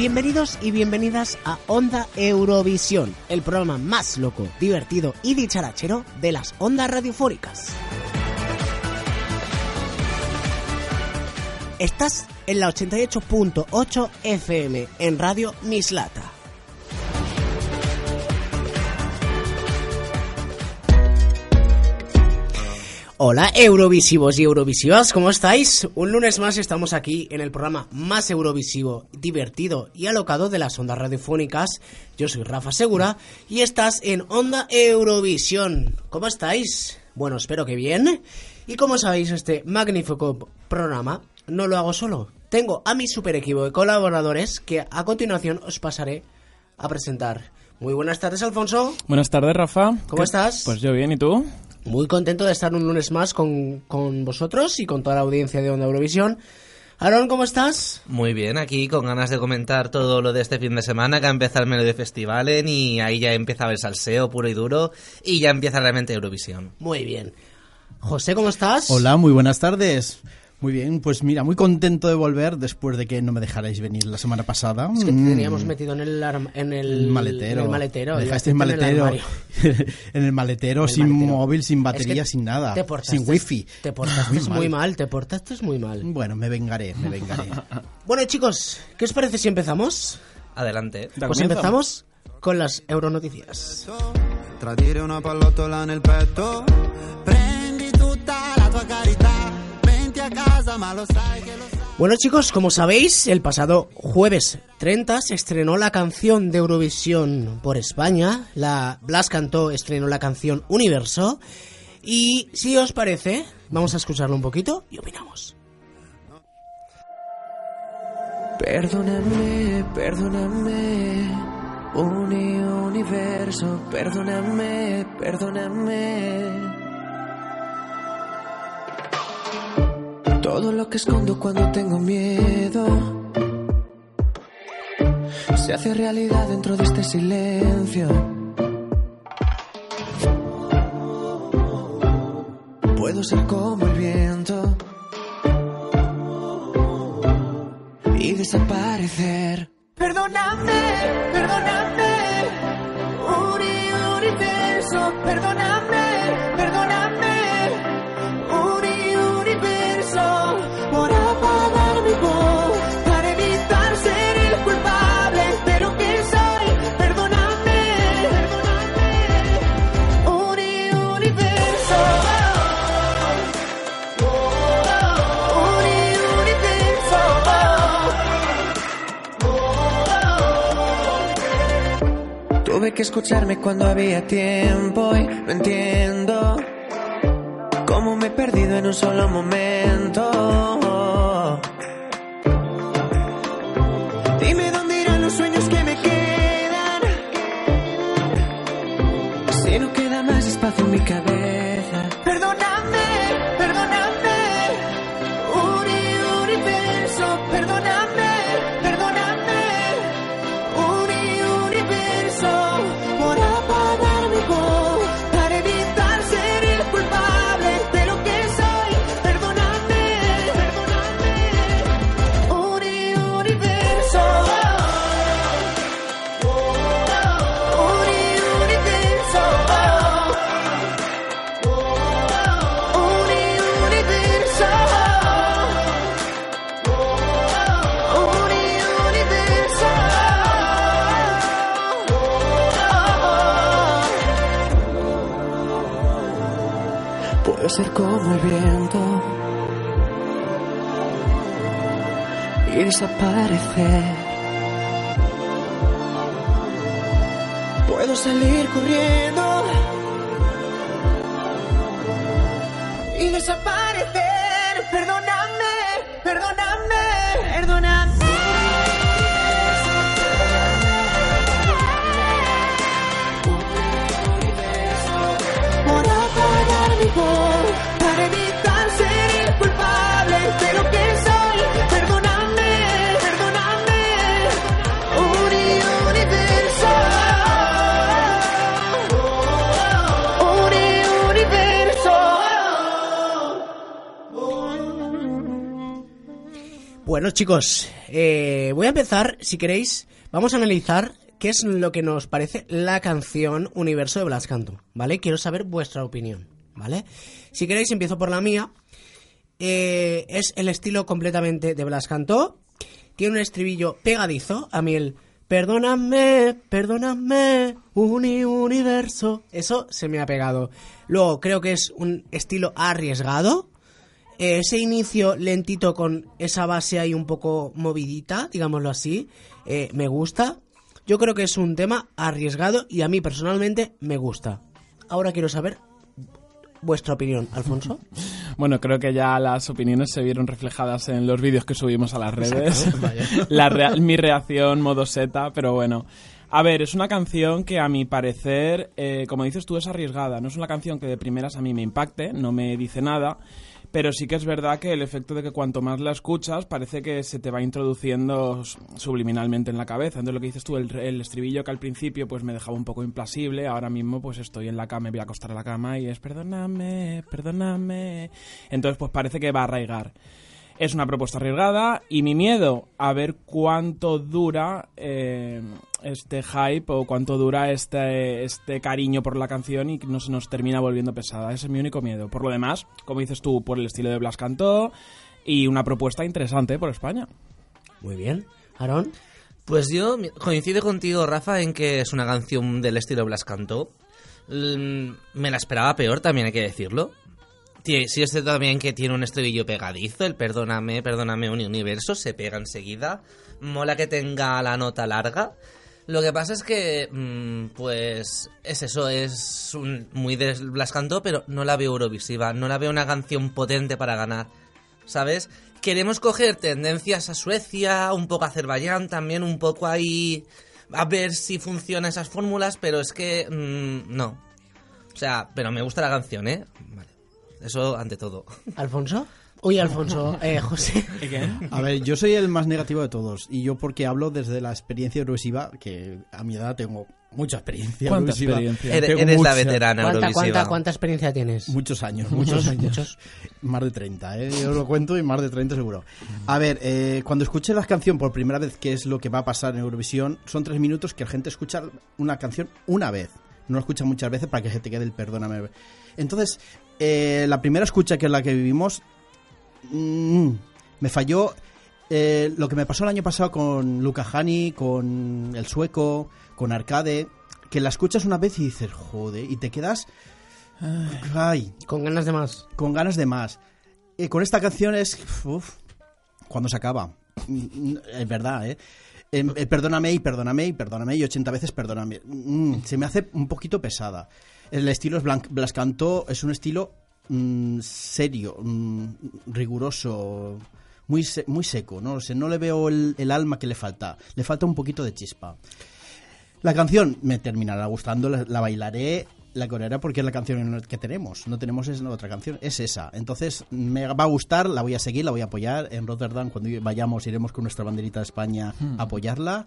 Bienvenidos y bienvenidas a Onda Eurovisión, el programa más loco, divertido y dicharachero de las ondas radiofónicas. Estás en la 88.8 FM en Radio Mislata. Hola Eurovisivos y Eurovisivas, ¿cómo estáis? Un lunes más estamos aquí en el programa más eurovisivo, divertido y alocado de las ondas radiofónicas. Yo soy Rafa Segura y estás en Onda Eurovisión. ¿Cómo estáis? Bueno, espero que bien. Y como sabéis, este magnífico programa no lo hago solo. Tengo a mi super equipo de colaboradores que a continuación os pasaré a presentar. Muy buenas tardes, Alfonso. Buenas tardes, Rafa. ¿Cómo estás? Pues yo bien, ¿y tú? Muy contento de estar un lunes más con, con vosotros y con toda la audiencia de Onda Eurovisión. Aaron, ¿cómo estás? Muy bien, aquí con ganas de comentar todo lo de este fin de semana, que ha empezado el Melody Festivalen y ahí ya empieza el salseo puro y duro y ya empieza realmente Eurovisión. Muy bien. José, ¿cómo estás? Hola, muy buenas tardes. Muy bien, pues mira, muy contento de volver después de que no me dejarais venir la semana pasada. Es que te Mm. teníamos metido en el, en el, El maletero. en el maletero. Dejaste el en el maletero. en el maletero, El sin maletero. móvil, sin Es batería, que sin nada. Te portaste, sin wifi. Te portaste muy mal, te portaste muy mal. Bueno, me vengaré, me vengaré. Bueno, chicos, ¿qué os parece si empezamos? Adelante. Pues empezamos con las Euronoticias. Tradire una pallottola nel petto Bueno chicos, como sabéis, el pasado jueves 30 se estrenó la canción de Eurovisión por España. La Blas cantó, estrenó la canción Universo. Y si os parece, vamos a escucharlo un poquito y opinamos. Perdóname, perdóname, uni universo, perdóname, perdóname. Todo lo que escondo cuando tengo miedo se hace realidad dentro de este silencio. Puedo ser como el viento y desaparecer. Perdóname, perdóname, Uri, universo, perdóname, perdóname, Tuve que escucharme cuando había tiempo y no entiendo cómo me he perdido en un solo momento. Dime dónde irán los sueños que me quedan. Si no queda más espacio en mi cabeza. Ser como el viento y desaparecer. Puedo salir corriendo y desaparecer. Bueno, chicos, eh, voy a empezar, si queréis, vamos a analizar qué es lo que nos parece la canción Universo de Blas Canto, ¿vale? Quiero saber vuestra opinión, ¿vale? Si queréis, empiezo por la mía. Eh, es el estilo completamente de Blas Cantó. Tiene un estribillo pegadizo. A mí el perdóname, perdóname, uni universo. Eso se me ha pegado. Luego creo que es un estilo arriesgado. Eh, ese inicio lentito con esa base ahí un poco movidita, digámoslo así, eh, me gusta. Yo creo que es un tema arriesgado y a mí personalmente me gusta. Ahora quiero saber vuestra opinión, Alfonso. Bueno, creo que ya las opiniones se vieron reflejadas en los vídeos que subimos a las redes. La rea- mi reacción modo seta, pero bueno. A ver, es una canción que a mi parecer, eh, como dices tú, es arriesgada. No es una canción que de primeras a mí me impacte, no me dice nada, pero sí que es verdad que el efecto de que cuanto más la escuchas parece que se te va introduciendo subliminalmente en la cabeza. Entonces lo que dices tú, el, el estribillo que al principio pues me dejaba un poco implasible, ahora mismo pues estoy en la cama, me voy a acostar a la cama y es perdóname, perdóname. Entonces pues parece que va a arraigar. Es una propuesta arriesgada y mi miedo a ver cuánto dura eh, este hype o cuánto dura este, este cariño por la canción y que no se nos termina volviendo pesada. Ese es mi único miedo. Por lo demás, como dices tú, por el estilo de Blas Cantó y una propuesta interesante por España. Muy bien. Aaron. Pues yo coincido contigo, Rafa, en que es una canción del estilo Blas Cantó. Mm, Me la esperaba peor, también hay que decirlo. Tie- Sí es también que tiene un estribillo pegadizo, el perdóname, perdóname un universo, se pega enseguida. Mola que tenga la nota larga. Lo que pasa es que, mm, pues, es eso, es un- muy de pero no la veo eurovisiva, no la veo una canción potente para ganar. ¿sabes? Queremos coger tendencias a Suecia, un poco a Azerbaiyán, también un poco ahí a ver si funcionan esas fórmulas, pero es que mm, no. O sea, pero me gusta la canción, ¿eh? Vale. Eso ante todo. ¿Alfonso? Uy, Alfonso. Eh, José. A ver, yo soy el más negativo de todos. Y yo porque hablo desde la experiencia eurovisiva, que a mi edad tengo mucha experiencia ¿Cuánta eurovisiva. experiencia? Eres, Tengo eres la mucha. veterana ¿Cuánta, eurovisiva. cuánta, cuánta experiencia tienes? Muchos años, muchos años. Muchos. Más de 30, ¿eh? Yo lo cuento y más de 30 seguro. A ver, eh, cuando escuché la canción por primera vez, que es lo que va a pasar en Eurovisión, son tres minutos que la gente escucha una canción una vez. No la escucha muchas veces para que se te quede el perdóname. Entonces, eh, la primera escucha que es la que vivimos, mm, me falló eh, lo que me pasó el año pasado con Luca Hani, con el sueco, con Arcade, que la escuchas una vez y dices, joder, y te quedas... Ay, Con ganas de más. con ganas de más. Y con esta canción es. Uf, cuando se acaba. Mm, Es verdad, ¿eh? Em, eh, perdóname y perdóname y perdóname y 80 veces perdóname. Mm, se me hace un poquito pesada. El estilo es Blanc, Blas Cantó, es un estilo mm, serio, mm, riguroso, muy, se- muy seco. ¿no? O sea, no le veo el, el alma que le falta. Le falta un poquito de chispa. La canción me terminará gustando, la, la bailaré, la corearé porque es la canción que tenemos. No tenemos esa otra canción, es esa. Entonces me va a gustar, la voy a seguir, la voy a apoyar. En Rotterdam, cuando vayamos, iremos con nuestra banderita de España a apoyarla.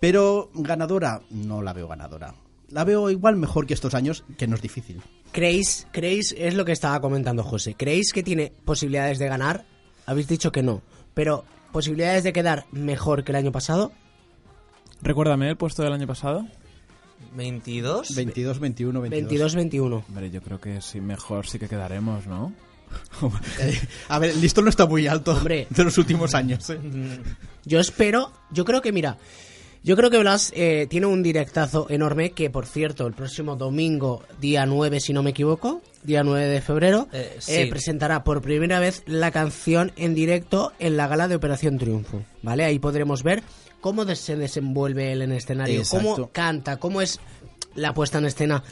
Pero ganadora, no la veo ganadora. La veo igual mejor que estos años, que no es difícil. ¿Creéis, creéis, es lo que estaba comentando José, ¿creéis que tiene posibilidades de ganar? Habéis dicho que no, pero posibilidades de quedar mejor que el año pasado. Recuérdame el puesto del año pasado. 22. 22, 21, 22. 22-21. Hombre, yo creo que sí, mejor sí que quedaremos, ¿no? Eh, a ver, el listón no está muy alto Hombre. de los últimos años. ¿eh? Yo espero, yo creo que mira, yo creo que Blas eh, tiene un directazo enorme que, por cierto, el próximo domingo, día 9, si no me equivoco, día 9 de febrero, Eh, eh, presentará por primera vez la canción en directo en la gala de Operación Triunfo, ¿vale? Ahí podremos ver cómo se desenvuelve él en escenario, Exacto. cómo canta, cómo es la puesta en escena.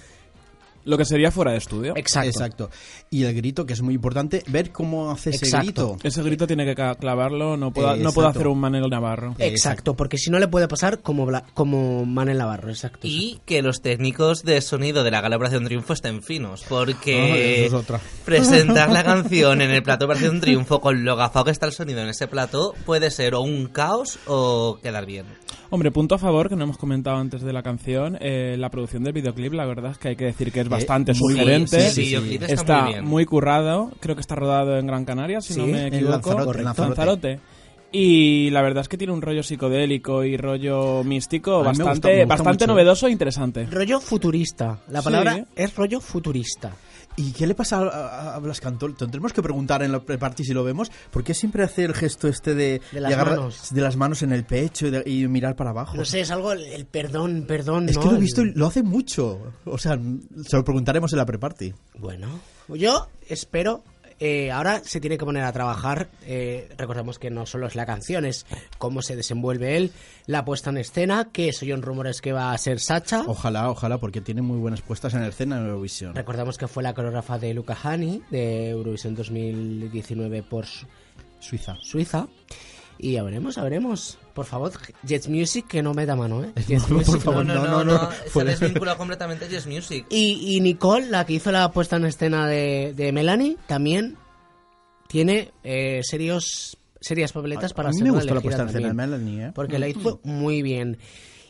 Lo que sería fuera de estudio. Exacto. Exacto. Y el grito, que es muy importante, ver cómo hace ese Exacto. grito. Ese grito tiene que clavarlo, no puedo, Eh, no puedo hacer un Manel Navarro. Exacto, porque si no le puede pasar como, Bla- como Manel Navarro, exacto. Y que los técnicos de sonido de la Gala Operación Triunfo estén finos, Ah, porque eso es otra. presentar la canción en el plato de Operación Triunfo con lo gafado que está el sonido en ese plato puede ser o un caos o quedar bien. Hombre, punto a favor, que no hemos comentado antes de la canción, eh, la producción del videoclip, la verdad es que hay que decir que es bastante muy sugerente. sí, sí, sí. Videoclip está muy bien. currado, creo que está rodado en Gran Canaria, si Sí, no me en equivoco. Lanzarote, Correcto. Lanzarote. Lanzarote. Y la verdad es que tiene un rollo psicodélico y rollo místico bastante, gusta bastante mucho. novedoso e interesante. Rollo futurista. La Sí. palabra es rollo futurista. ¿Y qué le pasa a, a- a Blas Cantó? Tendremos que preguntar en la pre-party si lo vemos. ¿Por qué siempre hace el gesto este de, De las agarrar- manos. de las manos en el pecho y, de- y mirar para abajo? No sé, es algo, el, el perdón, perdón. Es ¿no? que lo he visto y lo hace mucho. O sea, se lo preguntaremos en la pre-party. Bueno, yo espero. Eh, ahora se tiene que poner a trabajar. eh, recordemos que no solo es la canción, es cómo se desenvuelve él, la puesta en escena, que soy un rumores que va a ser Sacha. Ojalá, ojalá, porque tiene muy buenas puestas en escena en Eurovisión. Recordemos que fue la coreógrafa de Luca Hani de Eurovisión 2019 por Su- Suiza. Suiza. Y ya veremos, ya veremos. Por favor, Jets Music, que no me da mano, ¿eh? Por Jets Music, favor, no. no, no, no, no, no, no. se desvincula completamente Yes Music. Y, y Nicole, la que hizo la puesta en escena de, de Melanie, también tiene eh, serios, serias papeletas para a mí ser me la gustó la puesta en escena de Melanie, ¿eh? Porque la hizo muy bien.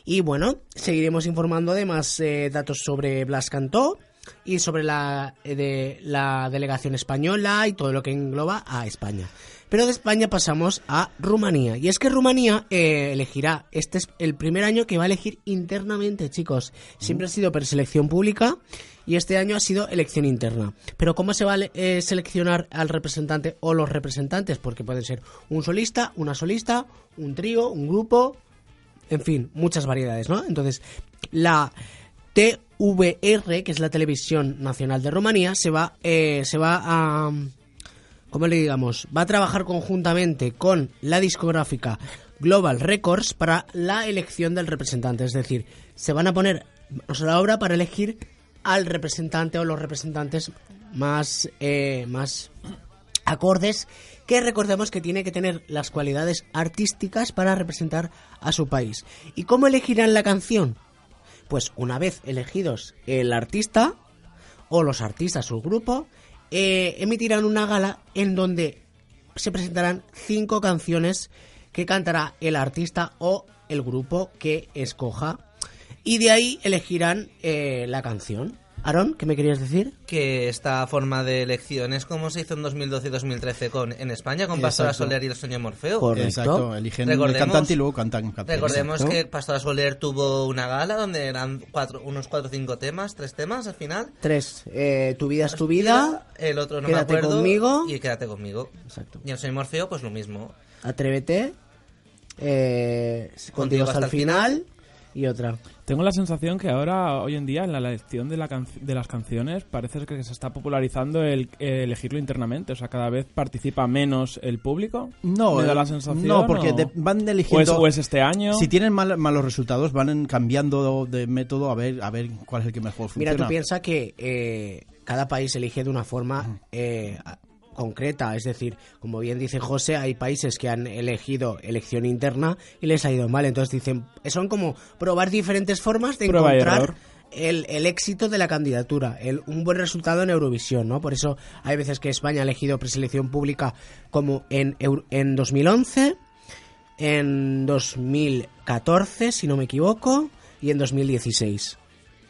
Y bueno, seguiremos informando de más eh, datos sobre Blas Cantó y sobre la, eh, de, la delegación española y todo lo que engloba a España. Pero de España pasamos a Rumanía. Y es que Rumanía eh, elegirá, este es el primer año que va a elegir internamente, chicos. Siempre ha sido preselección pública y este año ha sido elección interna. Pero ¿cómo se va a eh, seleccionar al representante o los representantes? Porque pueden ser un solista, una solista, un trío, un grupo, en fin, muchas variedades, ¿no? Entonces, la TVR, que es la televisión nacional de Rumanía, se va, eh, se va a, ¿cómo le digamos? Va a trabajar conjuntamente con la discográfica Global Records para la elección del representante. Es decir, se van a poner manos a la obra para elegir al representante o los representantes más, eh, más acordes que recordemos que tiene que tener las cualidades artísticas para representar a su país. ¿Y cómo elegirán la canción? Pues una vez elegidos el artista o los artistas o el grupo, eh, emitirán una gala en donde se presentarán cinco canciones que cantará el artista o el grupo que escoja y de ahí elegirán eh, la canción. Aaron, ¿qué me querías decir? que esta forma de elección es como se hizo en 2012 y 2013 con, en España con Pastora Exacto. Soler y el sueño Morfeo. Correcto. Exacto, eligen el Recordemos- cantante y luego cantan. cantan. Recordemos Exacto. que Pastora Soler tuvo una gala donde eran cuatro, unos cuatro o cinco temas, tres temas al final. Tres. eh, tu vida es tu vida. El otro no Quédate me acuerdo. conmigo. Y Quédate conmigo. Exacto. Y el sueño Morfeo, pues lo mismo. Atrévete. eh, contigo hasta el final. Y otra. Tengo la sensación que ahora, hoy en día, en la elección de, la can- de las canciones, parece que se está popularizando el, eh, elegirlo internamente. O sea, cada vez participa menos el público. No, ¿Me da eh, la sensación? no, porque o- de- van o es, eligiendo. o es este año. Si tienen mal- malos resultados, van cambiando de método a ver a ver cuál es el que mejor funciona. Mira, tú piensas que eh, cada país elige de una forma eh, concreta. Es decir, como bien dice José, hay países que han elegido elección interna y les ha ido mal. Entonces dicen, son como probar diferentes formas de Prueba encontrar el, el éxito de la candidatura, el, un buen resultado en Eurovisión, ¿no? Por eso hay veces que España ha elegido preselección pública como en, en 2011, en 2014, si no me equivoco, y en 2016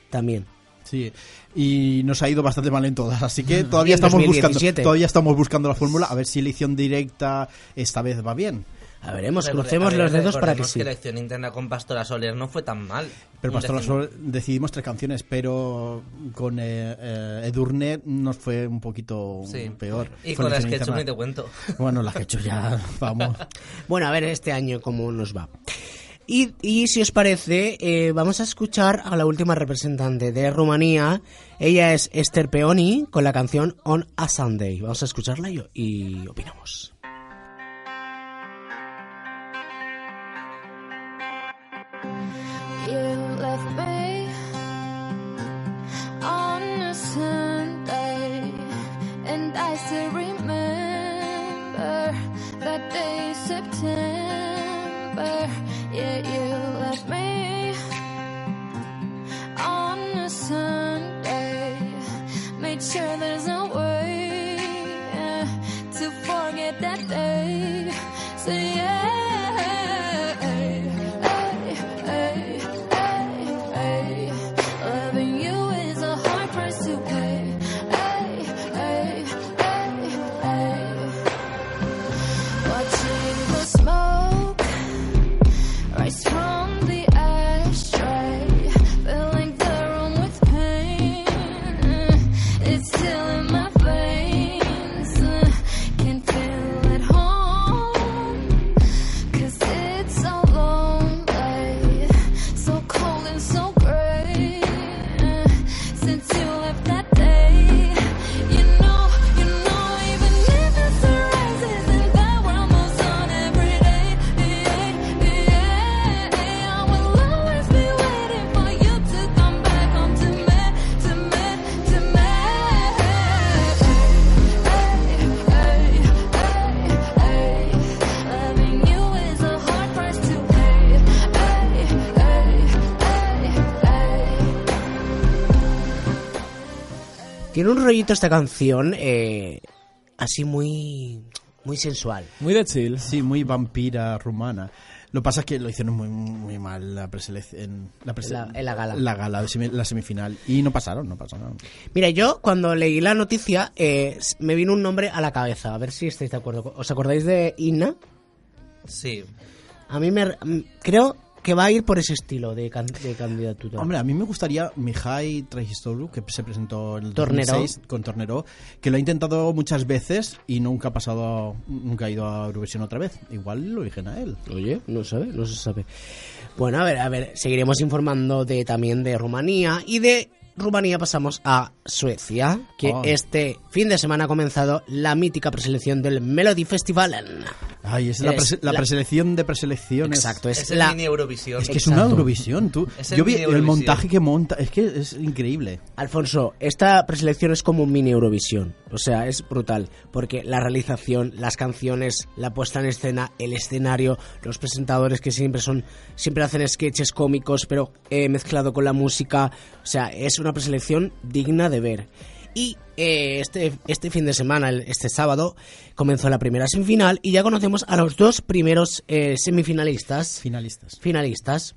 también. Sí, y nos ha ido bastante mal en todas, así que Y todavía estamos buscando 2017. todavía estamos buscando la fórmula a ver si elección directa esta vez va bien. A veremos, Recorde- crucemos a ver, los dedos para que sí. la elección interna con Pastora Soler no fue tan mal. Pero Un Pastor décimo. Sol decidimos tres canciones, pero con eh, eh, Edurne nos fue un poquito Sí. peor. Y Fue con las que he hecho ni te cuento. Bueno, las que he hecho ya, vamos. Bueno, a ver este año cómo nos va. Y, si os parece, eh, vamos a escuchar a la última representante de Rumanía. Ella es Esther Peoni con la canción On a Sunday. Vamos a escucharla y, opinamos. September Yet you left me on a Sunday. Made sure there's no way to forget that day. So yeah, Tiene un rollito esta canción eh, así muy muy sensual. Muy de chill. Sí, muy vampira rumana. Lo que pasa es que lo hicieron muy, muy mal la preselección. La en la gala. La gala, la semifinal. Y no pasaron, no pasaron. Mira, yo cuando leí la noticia eh, me vino un nombre a la cabeza. A ver si estáis de acuerdo. ¿Os acordáis de Inna? Sí. A mí me creo que va a ir por ese estilo de, can- de candidatura. Hombre, a mí me gustaría Mihai Trajistoru, que se presentó en el Tornero. 2006 con Tornero, que lo ha intentado muchas veces y nunca ha pasado, nunca ha ido a Eurovisión otra vez. Igual lo eligen a él. Oye, no sabe, no se sabe. Bueno, a ver, a ver, seguiremos informando de también de Rumanía y de Rumanía pasamos a Suecia, que Oh. este fin de semana ha comenzado la mítica preselección del Melody Festival. Ay, es la, Es prese- la la- preselección de preselecciones. Exacto, es, Es el la mini Eurovisión. Es que es una Exacto. Eurovisión, tú. Es el Yo vi mini el Eurovisión. montaje que monta, es que es increíble. Alfonso, esta preselección es como un mini Eurovisión. O sea, es brutal. Porque la realización, las canciones, la puesta en escena, el escenario, los presentadores que siempre son, siempre hacen sketches cómicos, pero eh, mezclado con la música. O sea, es una preselección digna de ver. Y eh, este, este fin de semana, el- este sábado, comenzó la primera semifinal y ya conocemos a los dos primeros eh, semifinalistas Finalistas. finalistas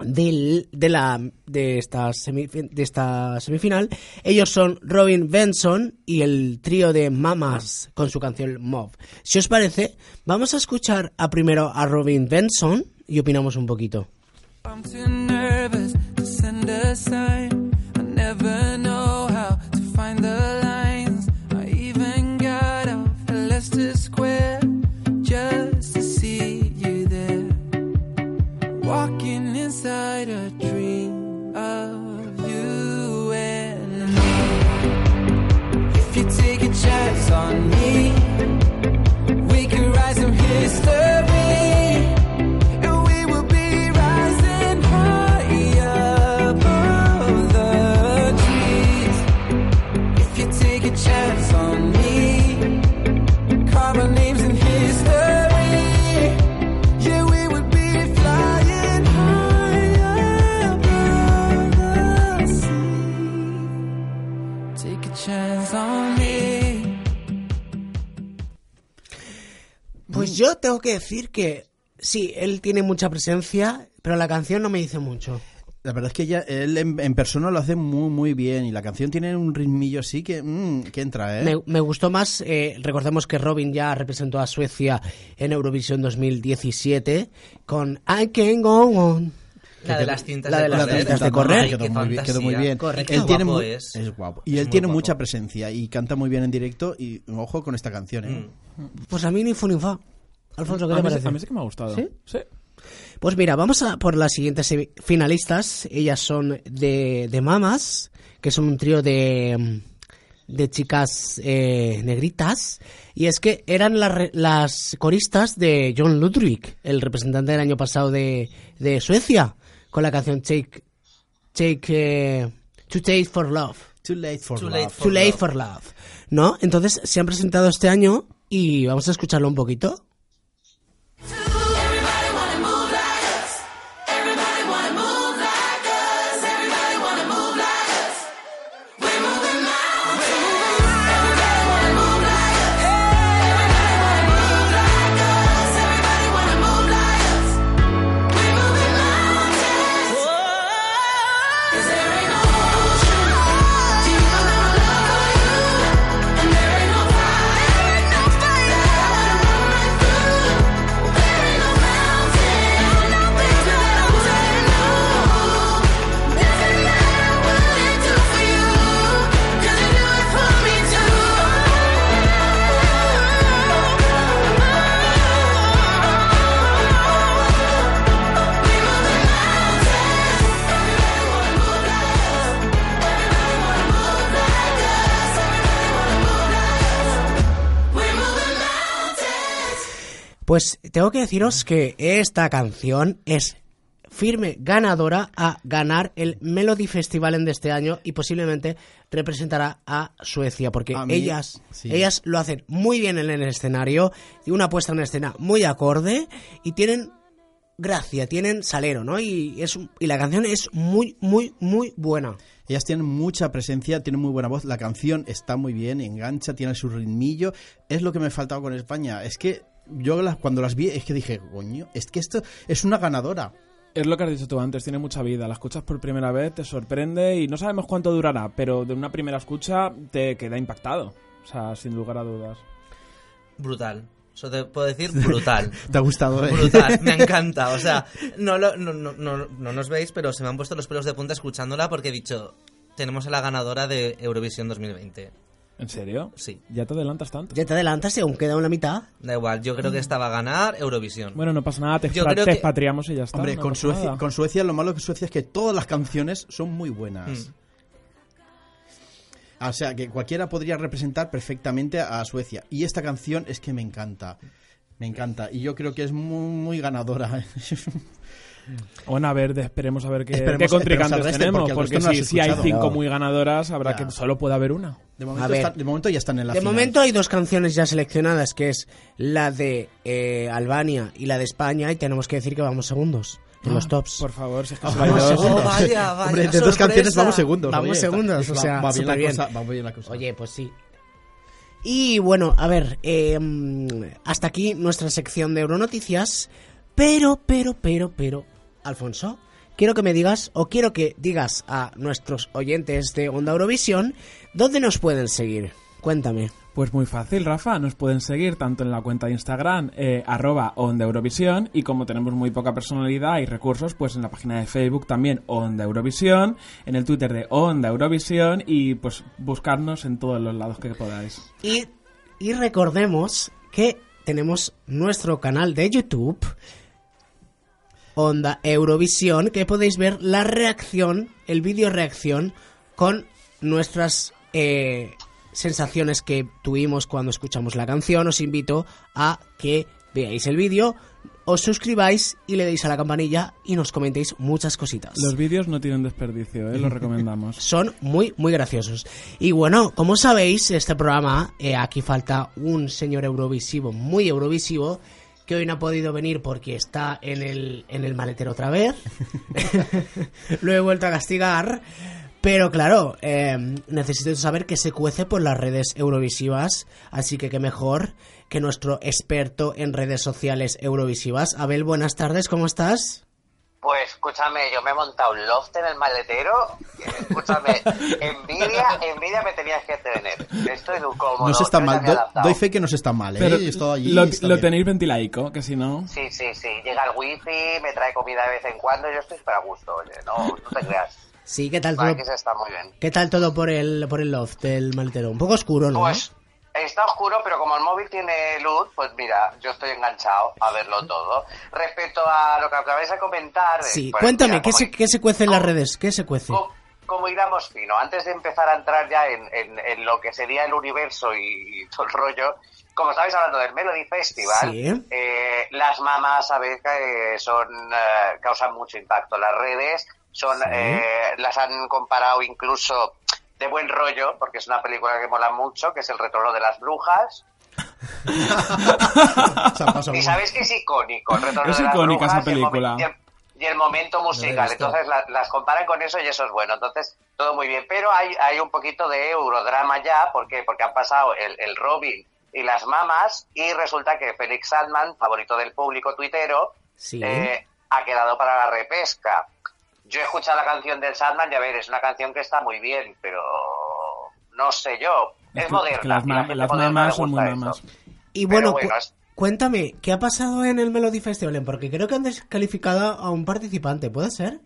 del- de, la, de, esta semif- de esta semifinal. Ellos son Robin Benson y el trío de Mamas con su canción Mob. Si os parece, vamos a escuchar a primero a Robin Benson y opinamos un poquito. I'm too nervous to send a sign. Never know how to find the lines. I even got off at Leicester Square just to see you there. Walking inside a dream of you and me. If you take a chance on me, we could rise from history. Yo tengo que decir que sí, él tiene mucha presencia, pero la canción no me dice mucho. La verdad es que ella, él en, en persona lo hace muy, muy bien. Y la canción tiene un ritmillo así que, mm, que entra, ¿eh? Me, me gustó más, eh, recordemos que Robin ya representó a Suecia en Eurovisión 2017 con I Can Go On. La de las cintas La de de las correr. cintas de correr. Ay, quedó, qué muy bien, quedó muy bien. Correcto. Él tiene guapo mu- es. guapo. Y Es él tiene guapo. mucha presencia y canta muy bien en directo. Y ojo con esta canción, ¿eh? Mm. Pues a mí ni fu ni fa. Alfonso, ¿qué a, te mí, parece? a mí sí que me ha gustado. ¿Sí? Sí. Pues mira, vamos a por las siguientes finalistas. Ellas son de, de Mamas, que son un trío de, de chicas eh, negritas. Y es que eran las re- las coristas de John Ludwig, el representante del año pasado de, de Suecia, con la canción Take, take eh, To Take for Love. Too late for Too love. late Too Late Love. for Love. ¿No? Entonces se han presentado este año y vamos a escucharlo un poquito. Pues tengo que deciros que esta canción es firme ganadora a ganar el Melody Festival de este año y posiblemente representará a Suecia porque A mí, ellas sí. ellas lo hacen muy bien en el escenario y una puesta en escena muy acorde y tienen gracia, tienen salero, ¿no? Y es y la canción es muy muy muy buena. Ellas tienen mucha presencia, tienen muy buena voz, la canción está muy bien, engancha, tiene su ritmillo. Es lo que me faltaba con España. Es que yo las- cuando las vi es que dije, coño, es que esto es una ganadora. Es lo que has dicho tú antes, tiene mucha vida. La escuchas por primera vez, te sorprende y no sabemos cuánto durará, pero de una primera escucha te queda impactado. O sea, sin lugar a dudas. Brutal. Eso te puedo decir brutal. ¿Te ha gustado? eh? Brutal, me encanta. O sea, no, lo- no, no, no, no nos veis, pero se me han puesto los pelos de punta escuchándola porque he dicho, tenemos a la ganadora de Eurovisión 2020. ¿En serio? Sí. ¿Ya te adelantas tanto? Ya te adelantas y aún queda una mitad. Da igual, yo creo que esta va a ganar Eurovisión. Bueno, no pasa nada, te, Yo expra- creo te que- expatriamos y ya está. Hombre, no con, pasa Suecia, nada. con Suecia lo malo que Suecia es que todas las canciones son muy buenas. Mm. O sea, que cualquiera podría representar perfectamente a Suecia. Y esta canción es que me encanta. Me encanta. Y yo creo que es muy, muy ganadora. Bueno, a ver, de- esperemos a ver qué, Esperemos- qué contrincantes tenemos, porque porque, no si, si hay cinco No. muy ganadoras, habrá Ya. que solo puede haber una. De momento, ver. están- de momento ya están en la De final. momento hay dos canciones ya seleccionadas, que es la de eh, Albania y la de España, y tenemos que decir que vamos segundos en los tops. Por favor, si es que Ah, solo hay vamos dos. segundos. Oh, vaya, vaya, Hombre, de dos canciones vamos segundos. Vamos oye, segundos, está- o sea, va, bien la superbién. cosa, va bien la cosa. Oye, pues sí. Y bueno, a ver, eh, hasta aquí nuestra sección de Euronoticias, pero, pero, pero, pero, Alfonso, quiero que me digas, o quiero que digas a nuestros oyentes de Onda Eurovisión, ¿dónde nos pueden seguir? Cuéntame. Pues muy fácil, Rafa. Nos pueden seguir tanto en la cuenta de Instagram, eh, arroba Onda Eurovisión, y como tenemos muy poca personalidad y recursos, pues en la página de Facebook también Onda Eurovisión, en el Twitter de Onda Eurovisión, y pues buscarnos en todos los lados que podáis. Y, y recordemos que tenemos nuestro canal de YouTube, Onda Eurovisión, que podéis ver la reacción, el vídeo reacción con nuestras eh, sensaciones que tuvimos cuando escuchamos la canción. Os invito a que veáis el vídeo, os suscribáis y le deis a la campanilla y nos comentéis muchas cositas. Los vídeos no tienen desperdicio, ¿eh? los recomendamos. Son muy, muy graciosos. Y bueno, como sabéis, este programa, eh, aquí falta un señor eurovisivo, muy eurovisivo, que hoy no ha podido venir porque está en el, en el maletero otra vez. Lo he vuelto a castigar. Pero claro, eh, necesito saber qué se cuece por las redes eurovisivas, así que qué mejor que nuestro experto en redes sociales eurovisivas. Abel, buenas tardes, ¿cómo estás? Pues escúchame, yo me he montado un loft en el maletero. Escúchame, envidia, envidia me tenías que tener. Estoy cómodo. No se está mal. Do- doy fe que no se está mal, ¿eh? Pero estado allí, lo, está lo bien. tenéis ventilaico, que si no... Sí, sí, sí. Llega el wifi, me trae comida de vez en cuando. Yo estoy para gusto, oye. No, no te creas. Sí, ¿qué tal todo? que se está muy bien. ¿Qué tal todo por el, por el loft del maletero? Un poco oscuro, ¿no? Pues está oscuro, pero como el móvil tiene luz, pues mira, yo estoy enganchado a verlo todo. Respecto a lo que acabáis de comentar... Sí, pues cuéntame, mira, ¿qué se, ¿qué se cuece en las redes? ¿Qué se cuece? Co- como iramos fino, antes de empezar a entrar ya en, en- en lo que sería el universo y, y todo el rollo, como estabais hablando del Melody Festival, Sí. eh, las mamás, sabéis que son, eh, causan mucho impacto las redes, son, Sí. eh, las han comparado incluso de buen rollo, porque es una película que mola mucho, que es El retorno de las brujas. Se ha pasado Y sabéis que es icónico, el retorno Es de las icónica esa brujas película. y el- Y el momento musical, entonces la- las comparan con eso y eso es bueno, entonces todo muy bien, pero hay, hay un poquito de eurodrama ya, ¿por qué? Porque han pasado el, el Robin y las mamas y resulta que Félix Sandman, favorito del público tuitero, Sí. eh, ha quedado para la repesca. Yo he escuchado la canción del Sandman y a ver, es una canción que está muy bien, pero no sé yo, es, moderna. que las, y la las mamás son muy mamás. y bueno, bueno, cu- es- cuéntame, ¿qué ha pasado en el Melody Festival? Porque creo que han descalificado a un participante, ¿puede ser?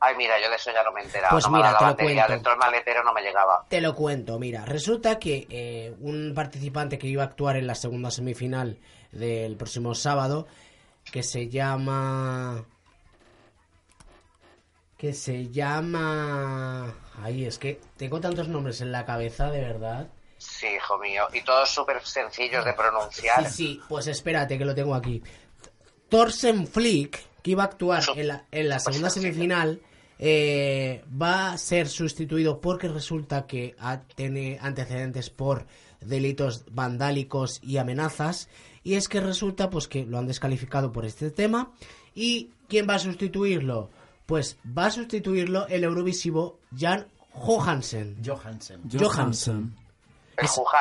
Ay, mira, yo de eso ya no me he enterado. Pues no mira, te lo batería, cuento. dentro del maletero no me llegaba. Te lo cuento, mira, resulta que eh, un participante que iba a actuar en la segunda semifinal del próximo sábado, que se llama... que se llama... Ay, es que tengo tantos nombres en la cabeza, de verdad. Sí, hijo mío. Y todos súper sencillos de pronunciar. Sí, sí, pues espérate que lo tengo aquí. Thorsten Flick, que iba a actuar en la, en la segunda semifinal, eh, va a ser sustituido porque resulta que tiene antecedentes por delitos vandálicos y amenazas. Y es que resulta pues que lo han descalificado por este tema. ¿Y quién va a sustituirlo? Pues va a sustituirlo el Eurovisivo Jan Johansen. Johansen. Johansen.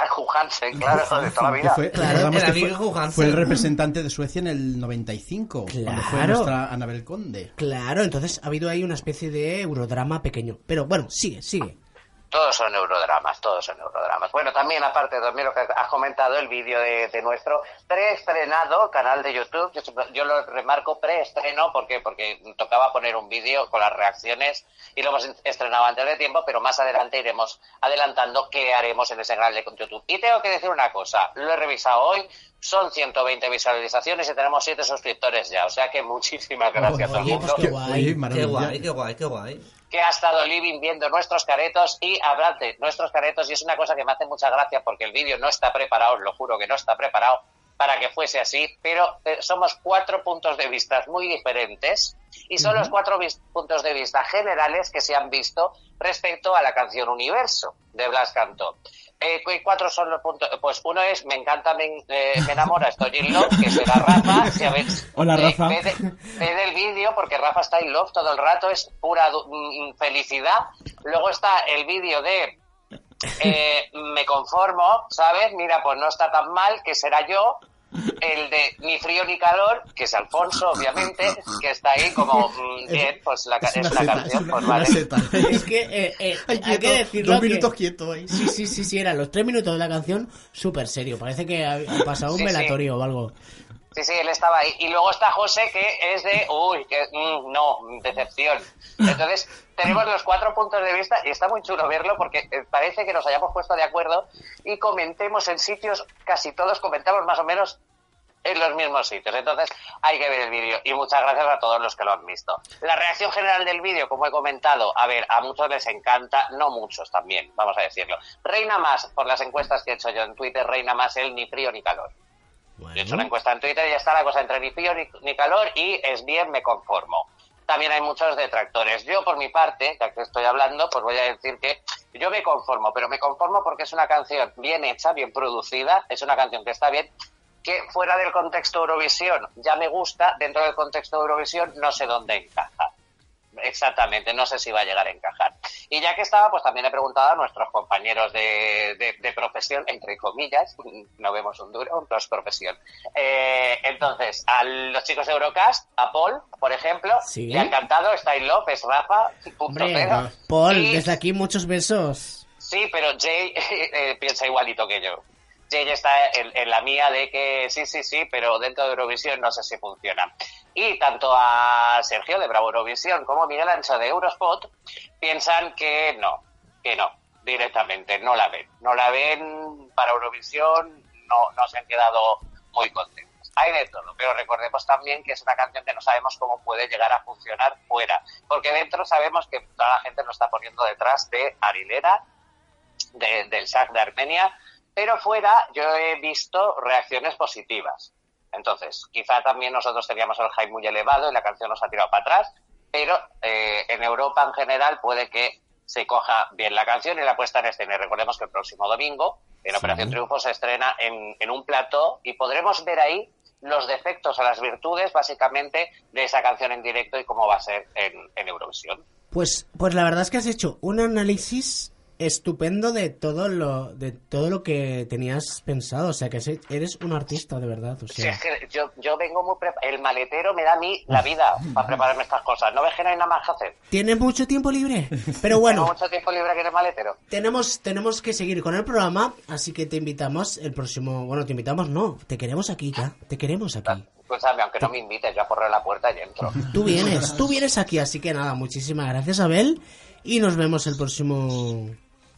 Juhansen, claro, de toda la vida. fue, Claro, el amigo fue, Johansen. fue el representante de Suecia en el 95, cuando fue Claro. nuestra Anabel Conde. Claro, entonces ha habido ahí una especie de eurodrama pequeño. Pero bueno, sigue, sigue. Todos son eurodramas, todos son eurodramas. Bueno, también aparte también lo que has comentado, el vídeo de, de nuestro preestrenado canal de YouTube, yo, lo remarco preestreno porque porque tocaba poner un vídeo con las reacciones y lo hemos estrenado antes de tiempo, pero más adelante iremos adelantando qué haremos en ese canal de YouTube. Y tengo que decir una cosa, lo he revisado hoy, son 120 visualizaciones y tenemos 7 suscriptores ya, o sea que muchísimas gracias a todo el Oye, pues mundo qué guay. Qué guay, qué guay, qué guay. Que ha estado Living viendo nuestros caretos y hablad de nuestros caretos y es una cosa que me hace mucha gracia porque el vídeo no está preparado, os lo juro que no está preparado para que fuese así, pero eh, somos cuatro puntos de vista muy diferentes y son los cuatro puntos de vista generales que se han visto respecto a la canción Universo de Blas Cantó. Eh, ¿cu- cuatro son los puntos? Pues uno es me encanta, me, eh, me enamora, estoy in love, que será Rafa. Si habéis- Hola, eh, Rafa. ve de- ve del vídeo porque Rafa está in love todo el rato, es pura mm, felicidad. Luego está el vídeo de eh, me conformo, ¿sabes? Mira, pues no está tan mal, que será yo. El de ni frío ni calor, que es Alfonso, obviamente, que está ahí como mm, bien, pues la, ca- Es es la seta, canción, es una- pues una vale. Es que eh, eh, Ay, hay que quieto, decirlo Dos que- minutos quieto ahí. Sí, sí, sí, sí, eran los tres minutos de la canción súper serio. Parece que ha pasado un Sí, sí. velatorio o algo. Sí, sí, él estaba ahí. Y luego está José, que es de, uy, que mm, no, decepción. Entonces, tenemos los cuatro puntos de vista y está muy chulo verlo porque eh, parece que nos hayamos puesto de acuerdo y comentemos en sitios, casi todos comentamos más o menos en los mismos sitios. Entonces, hay que ver el vídeo. Y muchas gracias a todos los que lo han visto. La reacción general del vídeo, como he comentado, a ver, a muchos les encanta, no muchos también, vamos a decirlo. Reina más, por las encuestas que he hecho yo en Twitter, reina más el ni frío ni calor. He hecho una encuesta en Twitter y ya está la cosa entre ni frío ni, ni calor y es bien, me conformo. También hay muchos detractores. Yo, por mi parte, ya que estoy hablando, pues voy a decir que yo me conformo, pero me conformo porque es una canción bien hecha, bien producida, es una canción que está bien, que fuera del contexto Eurovisión ya me gusta, dentro del contexto Eurovisión no sé dónde encaja. Exactamente, no sé si va a llegar a encajar. Y ya que estaba, pues también he preguntado a nuestros compañeros de, de- de profesión, entre comillas, no vemos un duro, no es profesión. Eh, entonces, a los chicos de Eurocast, a Paul, por ejemplo, Sí. le ha encantado, Style Love, es Rafa, punto Hombre. Paul, Y- desde aquí muchos besos. Sí, pero Jay eh, piensa igualito que yo. Jay está en, la mía de que sí, sí, sí, pero dentro de Eurovisión no sé si funciona. Y tanto a Sergio de Bravo Eurovisión como a Miguel Ancho de Eurospot piensan que no, que no, directamente, no la ven. No la ven para Eurovisión, no, no se han quedado muy contentos. Hay de todo, pero recordemos también que es una canción que no sabemos cómo puede llegar a funcionar fuera, porque dentro sabemos que toda la gente lo está poniendo detrás de Arilera, de- del SAC de Armenia, pero fuera yo he visto reacciones positivas. Entonces, quizá también nosotros teníamos el hype muy elevado y la canción nos ha tirado para atrás, pero eh, en Europa en general puede que se coja bien la canción y la puesta en escena. Y recordemos que el próximo domingo, en Operación Triunfo, se estrena en, en un plató y podremos ver ahí los defectos o las virtudes, básicamente, de esa canción en directo y cómo va a ser en, en Eurovisión. Pues, pues la verdad es que has hecho un análisis estupendo de todo lo de todo lo que tenías pensado, o sea que eres un artista de verdad, o sea. es que yo, yo vengo muy preparado. El maletero me da a mí la vida para prepararme estas cosas. ¿No ves que no hay nada más que hacer? ¿Tienes mucho tiempo libre? Pero Tengo bueno, mucho tiempo libre que en el maletero. tenemos tenemos que seguir con el programa, así que te invitamos el próximo, bueno, te invitamos no, te queremos aquí ya, te queremos aquí. Escúchame, aunque no me invites, yo aporreo la puerta y entro. Tú vienes, tú vienes aquí, así que nada, muchísimas gracias Abel y nos vemos el próximo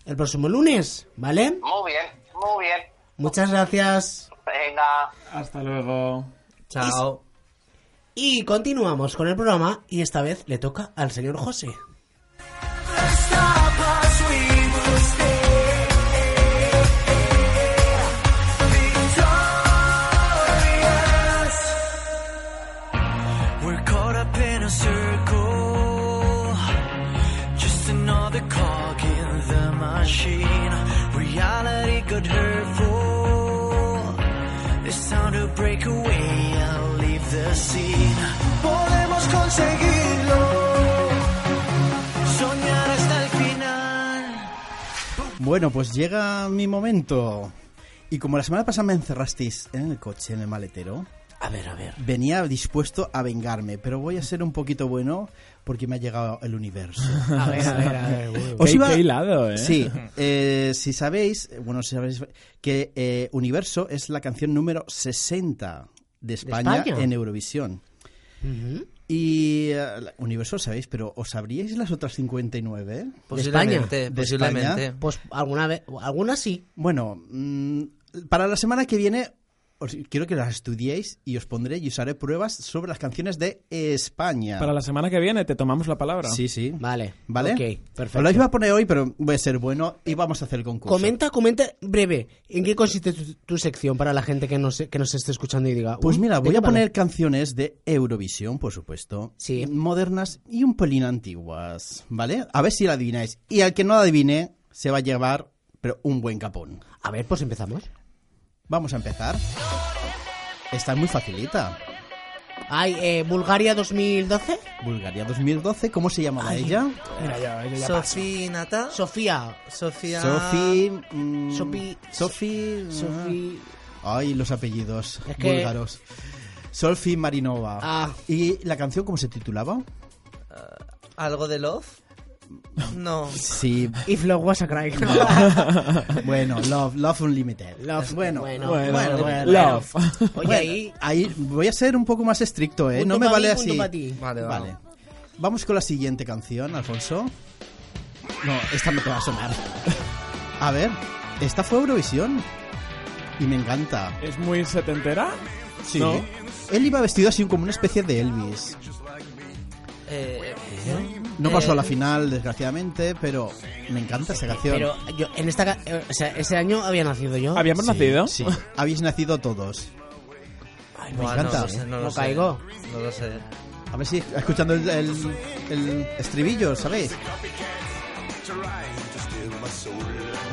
el próximo lunes, ¿vale? Muy bien, muy bien. Muchas gracias. Venga. Hasta luego. Chao. Y continuamos con el programa y esta vez le toca al señor José. Bueno, pues llega mi momento. Y como la semana pasada me encerrasteis en el coche, en el maletero, A ver, a ver. venía dispuesto a vengarme, pero voy a ser un poquito bueno porque me ha llegado el universo. A ver, a ver, a ver. Os iba- qué hilado, ¿eh? Sí, eh, si sabéis, bueno, si sabéis que eh, Universo es la canción número 60 de España, España? en Eurovisión. Y eh, la- Universo lo sabéis, pero ¿os sabríais las otras 59? Posiblemente, ¿De posiblemente. España? Pues alguna vez, alguna sí. Bueno, mm, para la semana que viene os quiero que las estudiéis y os pondré y os haré pruebas sobre las canciones de España. Para la semana que viene te tomamos la palabra. Sí, sí. Vale. ¿Vale? Ok, Os perfecto. las iba a poner hoy, pero voy a ser bueno y vamos a hacer el concurso. Comenta, comenta breve. ¿En qué consiste tu, tu sección para la gente que nos, que nos esté escuchando y diga? Pues "Uy, mira, ¿de voy a va?" poner canciones de Eurovisión, por supuesto. Sí. Modernas y un pelín antiguas, ¿vale? A ver si la adivináis. Y al que no la adivine, se va a llevar, pero un buen capón. A ver, pues empezamos. Vamos a empezar. Esta es muy facilita. Ay, eh, Bulgaria 2012. Bulgaria 2012, ¿cómo se llamaba Ay. ella? Mira, ya, ya. Sofía Nata. Sofía. Sofía. Sofi... mm, Sofi- Sofi... Sofi. Ay, los apellidos Es que- búlgaros. Solfi Marinova. Ah. ¿Y la canción cómo se titulaba? ¿Algo de Love? No. Sí, If Love Was a Cry. bueno, Love, Love Unlimited. Love, bueno, bueno, bueno, bueno, bueno. Love. Oye, Bueno, ahí. ahí voy a ser un poco más estricto, ¿eh? No me vale mí, así. Vale, vale. Vale. Vamos con la siguiente canción, Alfonso. No, esta no te va a sonar. A ver, esta fue Eurovisión. Y me encanta. ¿Es muy setentera? Sí. ¿No? Él iba vestido así como una especie de Elvis. Eh, No pasó eh, a la final, desgraciadamente, pero me encanta esta canción. Pero yo, en esta. ca- eh, O sea, ese año había nacido yo. ¿Habíamos Sí, nacido? Sí, habéis nacido todos. Ay, me buah, encanta. No, lo sé, no, lo No sé. caigo. No lo sé. A ver si escuchando el, el- el estribillo, ¿sabéis?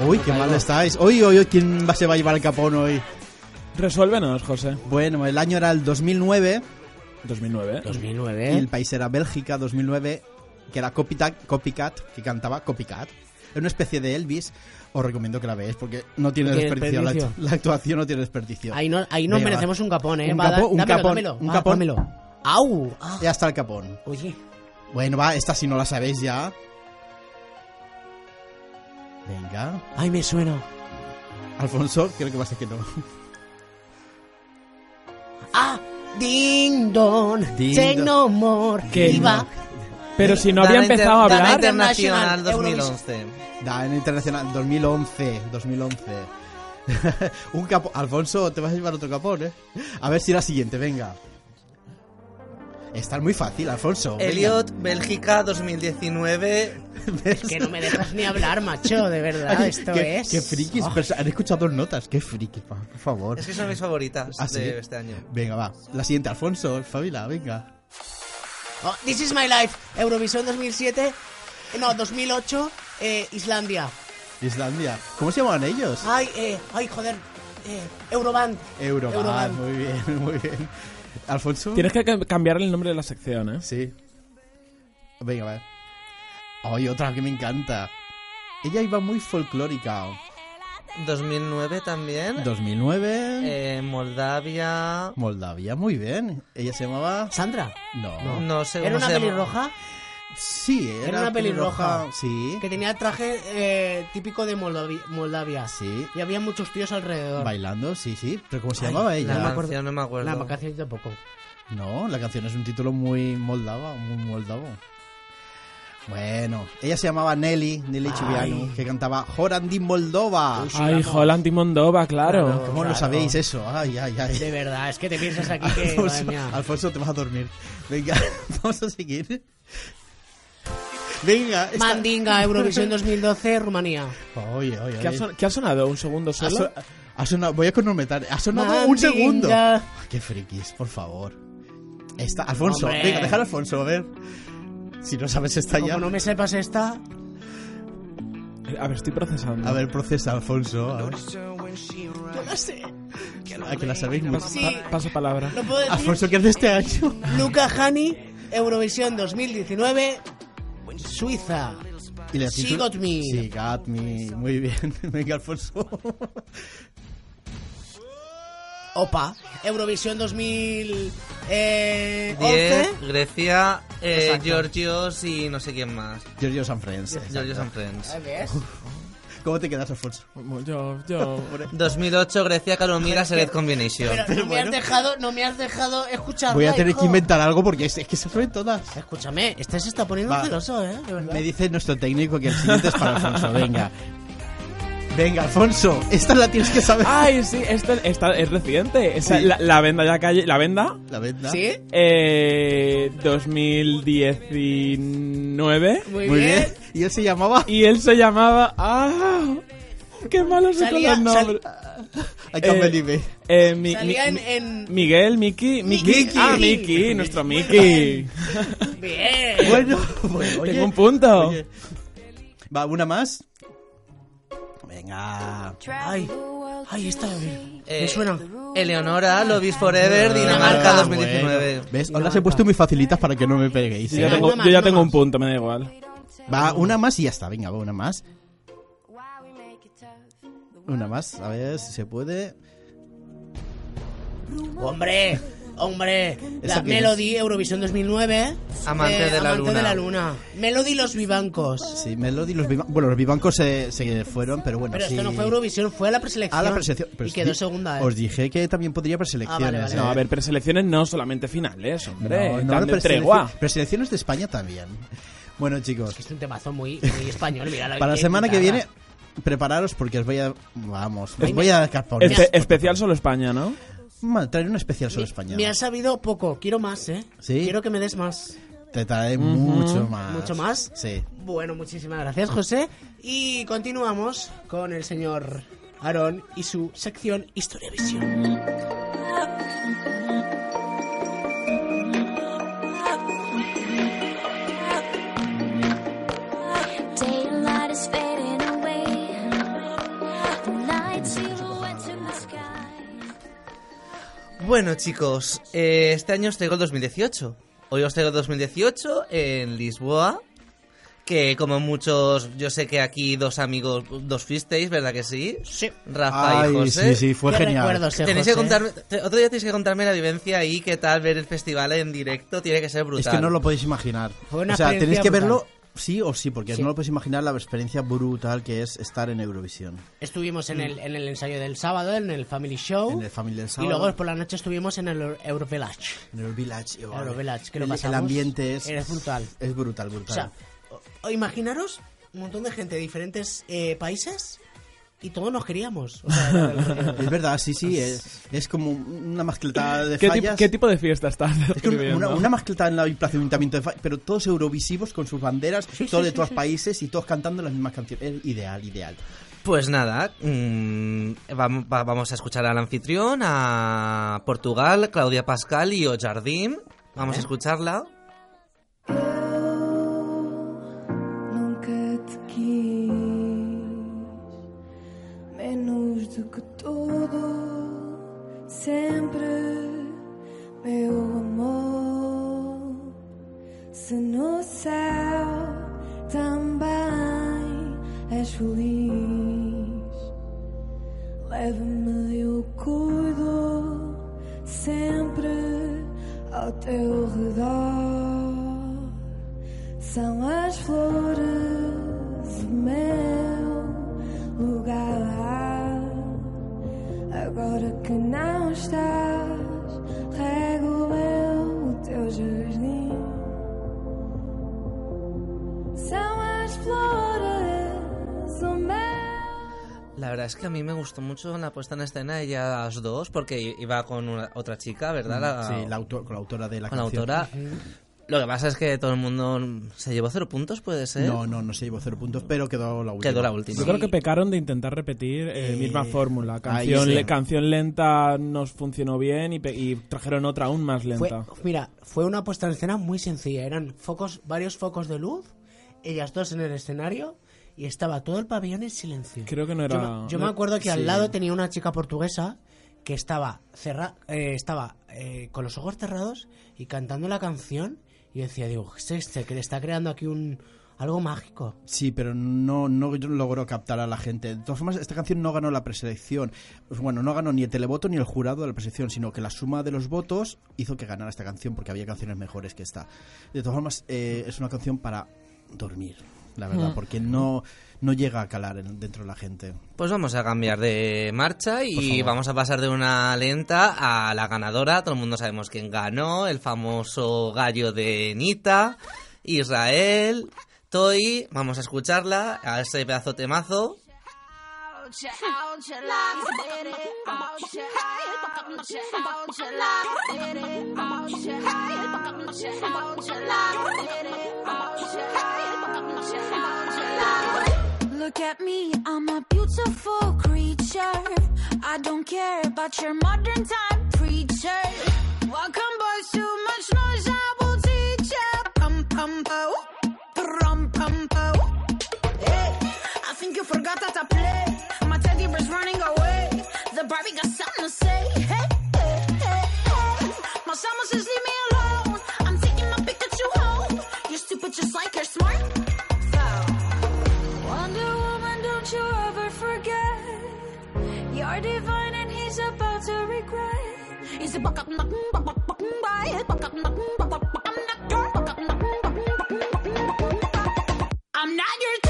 Uy, qué mal estáis. Uy, uy, uy, ¿quién va, se va a llevar el capón hoy? Resuélvenos, José. Bueno, el año era el 2009 2009. y 2009. el país era Bélgica 2009, que era Copycat, Copycat que cantaba Copycat. Era una especie de Elvis. Os recomiendo que la veáis porque no tiene desperdicio. La, actuación no tiene desperdicio. Ahí, no, ahí nos merecemos un capón, ¿eh? Un Va, un dámelo, capón, dámelo. un Va, capón. dámelo. ¡Au! Ah, Ya está el capón. oye. Bueno, va, esta si no la sabéis ya. Venga. Ay, me suena. Alfonso, creo que va a ser que no. ¡Ah! Ding dong. Ding no more. Que no. Pero si no había Dana empezado a Dana hablar... Internacional Internacional, 2011. Da, en Internacional 2011, 2011. Un capón. Alfonso, te vas a llevar otro capón, ¿eh? A ver si la siguiente, venga. Esta es muy fácil, Alfonso. venga. Elliot, Bélgica 2019. Es que no me dejas ni hablar, macho, de verdad. Ay, Esto qué, es. Qué frikis. Oh. han escuchado dos notas. Qué friki, pa- por favor. Es que son mis favoritas ¿Ah, sí? de este año. Venga, va. La siguiente, Alfonso, Fabila, venga. Oh, This is my life. Eurovisión 2007. No, 2008. Eh, Islandia. Islandia. ¿Cómo se llaman ellos? Ay, eh, ay, joder. Eh, Euroband. Euroband. Euroband. Muy bien, muy bien. Alfonso. Tienes que ca- cambiar el nombre de la sección, ¿eh? Sí. Venga, va. Ay, otra que me encanta. Ella iba muy folclórica. 2009 también. 2009. Eh, Moldavia. Moldavia, muy bien. Ella se llamaba. Sandra. No. No sé ¿Era una pelirroja? Sí, era, Era una pelirroja. Sí. Que tenía traje eh, típico de Moldavi- Moldavia. Sí. Y había muchos tíos alrededor. Bailando, sí, sí. ¿Pero cómo se Ay, llamaba La ella? me acuerdo. canción no me acuerdo. La vacación tampoco. No, la canción es un título muy moldava, muy moldavo. Bueno, ella se llamaba Nelly, Nelly Chiviano, que cantaba Jorandi Moldova. Ay, Holland y Moldova, claro. Claro. ¿Cómo lo claro. sabéis eso? Ay, ay, ay. De verdad, es que te piensas aquí que. Alfonso, madre mía. Alfonso, te vas a dormir. Venga, vamos a seguir. Venga, esta- Mandinga, Eurovisión 2012, Rumanía. Oye, oye, ¿Qué ha, oye. son- qué ha sonado? ¿Un segundo Ha, solo? so- ha sonado, voy a cronometrar. Ha sonado un Mandinga. segundo. Ay, qué frikis, por favor. Está, Alfonso, Hombre. venga, déjalo a Alfonso, a ver. Si no sabes esta ya. Como no me sepas esta, A ver, estoy procesando. A ver, procesa, Alfonso. A ver. yo la sé. ¿A que la sabéis mucho? Paso, Sí. pa- paso palabra. ¿Lo puedo decir? Alfonso, ¿qué es de este año? Luca Hani, Eurovisión 2019, Suiza. Y le She Got Me. Sí, got me. Muy bien. Venga, Alfonso. Opa, Eurovisión 2011. Eh, 10, Grecia, eh, Exacto. Georgios y no sé quién más. Giorgio San Friends. Georgios and Friends. ¿Eh, ¿Ves? ¿Cómo te quedas, Alfonso? Yo, yo. 2008, Grecia, Caromira, Select Combination. Pero no me has dejado, no me has dejado escuchar. Voy a tener que inventar algo porque es, es que se saben todas. Escúchame, este se está poniendo Va. celoso, ¿eh? De. Me dice nuestro técnico que el siguiente es para Alfonso. Venga. Venga, Alfonso. Esta la tienes que saber. Ay, sí, esta, esta es reciente. Esa- Sí. la, la venda ya calle. ¿La venda? La venda. ¿Sí? Eh, 2019. Muy, Muy bien. bien. Y él se llamaba. Y él se llamaba. ¡Ah! ¡Qué malo soy con Salía- los nombres! I can't Eh, believe it. Eh, mi- Salía mi- en, en- Miguel, Miki, Miki. Miki. Ah, Miki, nuestro Miki. Bien. Bueno, bueno, oye. Tengo un punto. Oye. Va, una más. Venga. Ay, ay, esta me Eh, suena. Eleonora, Love is Forever, Dinamarca Ah, 2019. bueno. ¿Ves? Os las he puesto muy facilitas para que no me peguéis. Yo ¿eh? ya Venga, tengo, una yo ya más, tengo un punto, me da igual. Va, una más y ya está. Venga, va, una más. Una más. A ver si se puede. Hombre, hombre. ¿Esa La Melody, Eurovisión 2009. Amante de la Amante luna. de la luna. Melody Los Vivancos. Sí, Melody, los viva- Bueno, los vivancos se, se fueron, pero bueno. Pero sí. esto no fue Eurovisión, fue a la preselección. A la preselección. pero y quedó segunda, ¿eh? Os dije que también podría preselecciones. Ah, vale, vale. ¿eh? No, a ver, preselecciones no solamente finales, hombre. No, no, tregua. Preselecciones de España también. Bueno, chicos, Es un temazo muy, muy español, mira. para la semana que viene, prepararos porque os voy a. Vamos, os voy a carponear. Espe- especial solo España, ¿no? Ma, Traeré un especial sobre España. Me has sabido poco, quiero más, ¿eh? ¿Sí? Quiero que me des más. Te traeré mucho más. ¿Mucho más? Sí. Bueno, muchísimas gracias, José. Y continuamos con el señor Aarón y su sección Historia Visión. Bueno, chicos, eh, este año os traigo el 2018. Hoy os traigo el 2018 en Lisboa. Que como muchos, yo sé que aquí dos amigos, dos fuisteis, ¿verdad que sí? Sí. Rafa Ay, y José. sí, sí, fue ¿Qué genial. eh, Tenéis que contarme, te- otro día tenéis que contarme la vivencia ahí, qué tal ver el festival en directo, tiene que ser brutal. Es que no lo podéis imaginar. Fue una o sea, tenéis que brutal. verlo sí o sí, porque Sí. no lo podéis imaginar la experiencia brutal que es estar en Eurovisión. Estuvimos en el, en el ensayo del sábado, en el Family Show. En el Family del y sábado. luego por la noche estuvimos en el Eurovillage. En el y, Eurovillage, que lo el, el pasamos. ambiente es, Es brutal. Es brutal, brutal. o imaginaros un montón de gente de diferentes eh, países y todos nos queríamos. O sea, era es verdad, sí, sí. Es, es como una mascletada de ¿Qué, fallas. qué tipo de fiesta estás Es que una, una, en la plaza de ayuntamiento de Fa- pero todos eurovisivos con sus banderas, todos de todos los países y todos cantando las mismas canciones. Es ideal, ideal. Pues nada, mm, va- vamos a escuchar al anfitrión, a Portugal, Claudia Pascal y O Jardim. Vamos a escucharla. Do que tudo, sempre meu amor. Se no céu também és feliz, leva-me, eu cuido sempre ao teu redor. São as flores verdad es que a mí me gustó mucho la puesta en escena de ellas dos, porque iba con una- otra chica, ¿verdad? La- Sí, la autor- con la autora de la con la canción. autora. Lo que pasa es que todo el mundo se llevó cero puntos, puede ser. No, no, no se llevó cero puntos, pero quedó la última. Quedó la última. Yo creo que pecaron de intentar repetir eh, Eh, misma fórmula. Canción, le- canción lenta nos funcionó bien y, y trajeron otra aún más Fue, lenta. mira, fue una puesta en escena muy sencilla. Eran focos, varios focos de luz, ellas dos en el escenario y estaba todo el pabellón en silencio. Creo que no era... Yo, me- yo no- me acuerdo que sí. al lado tenía una chica portuguesa que estaba cerra, eh, estaba eh, con los ojos cerrados y cantando la canción y decía, digo, ¿qué es este? Que le está creando aquí un algo mágico. Sí, pero no, no logró captar a la gente. De todas formas, esta canción no ganó la preselección. Bueno, no ganó ni el televoto ni el jurado de la preselección, sino que la suma de los votos hizo que ganara esta canción porque había canciones mejores que esta. De todas formas, eh, es una canción para dormir, la verdad, Mm. porque no, no llega a calar en- dentro de la gente. Pues vamos a cambiar de marcha y vamos a pasar de una lenta a la ganadora. Todo el mundo sabemos quién ganó, el famoso gallo de Nita, Israel, Toy. Vamos a escucharla, a ese pedazo temazo. Look at me, I'm a beautiful creature. I don't care about your modern time preacher. Welcome, boys, too much noise, I will teach ya. Pum, pum, po, pum, pum, po. Hey, I think you forgot that I play. My teddy bear's running away. The Barbie got something to say. Hey, hey, hey, hey. My summer says leave me alone. I'm taking my Pikachu home. You're stupid just like you're smart. Wonder Woman, don't you ever forget. You're divine and he's about to regret. He's a buck up, buck up, buck up, buck up, buck up, I'm not your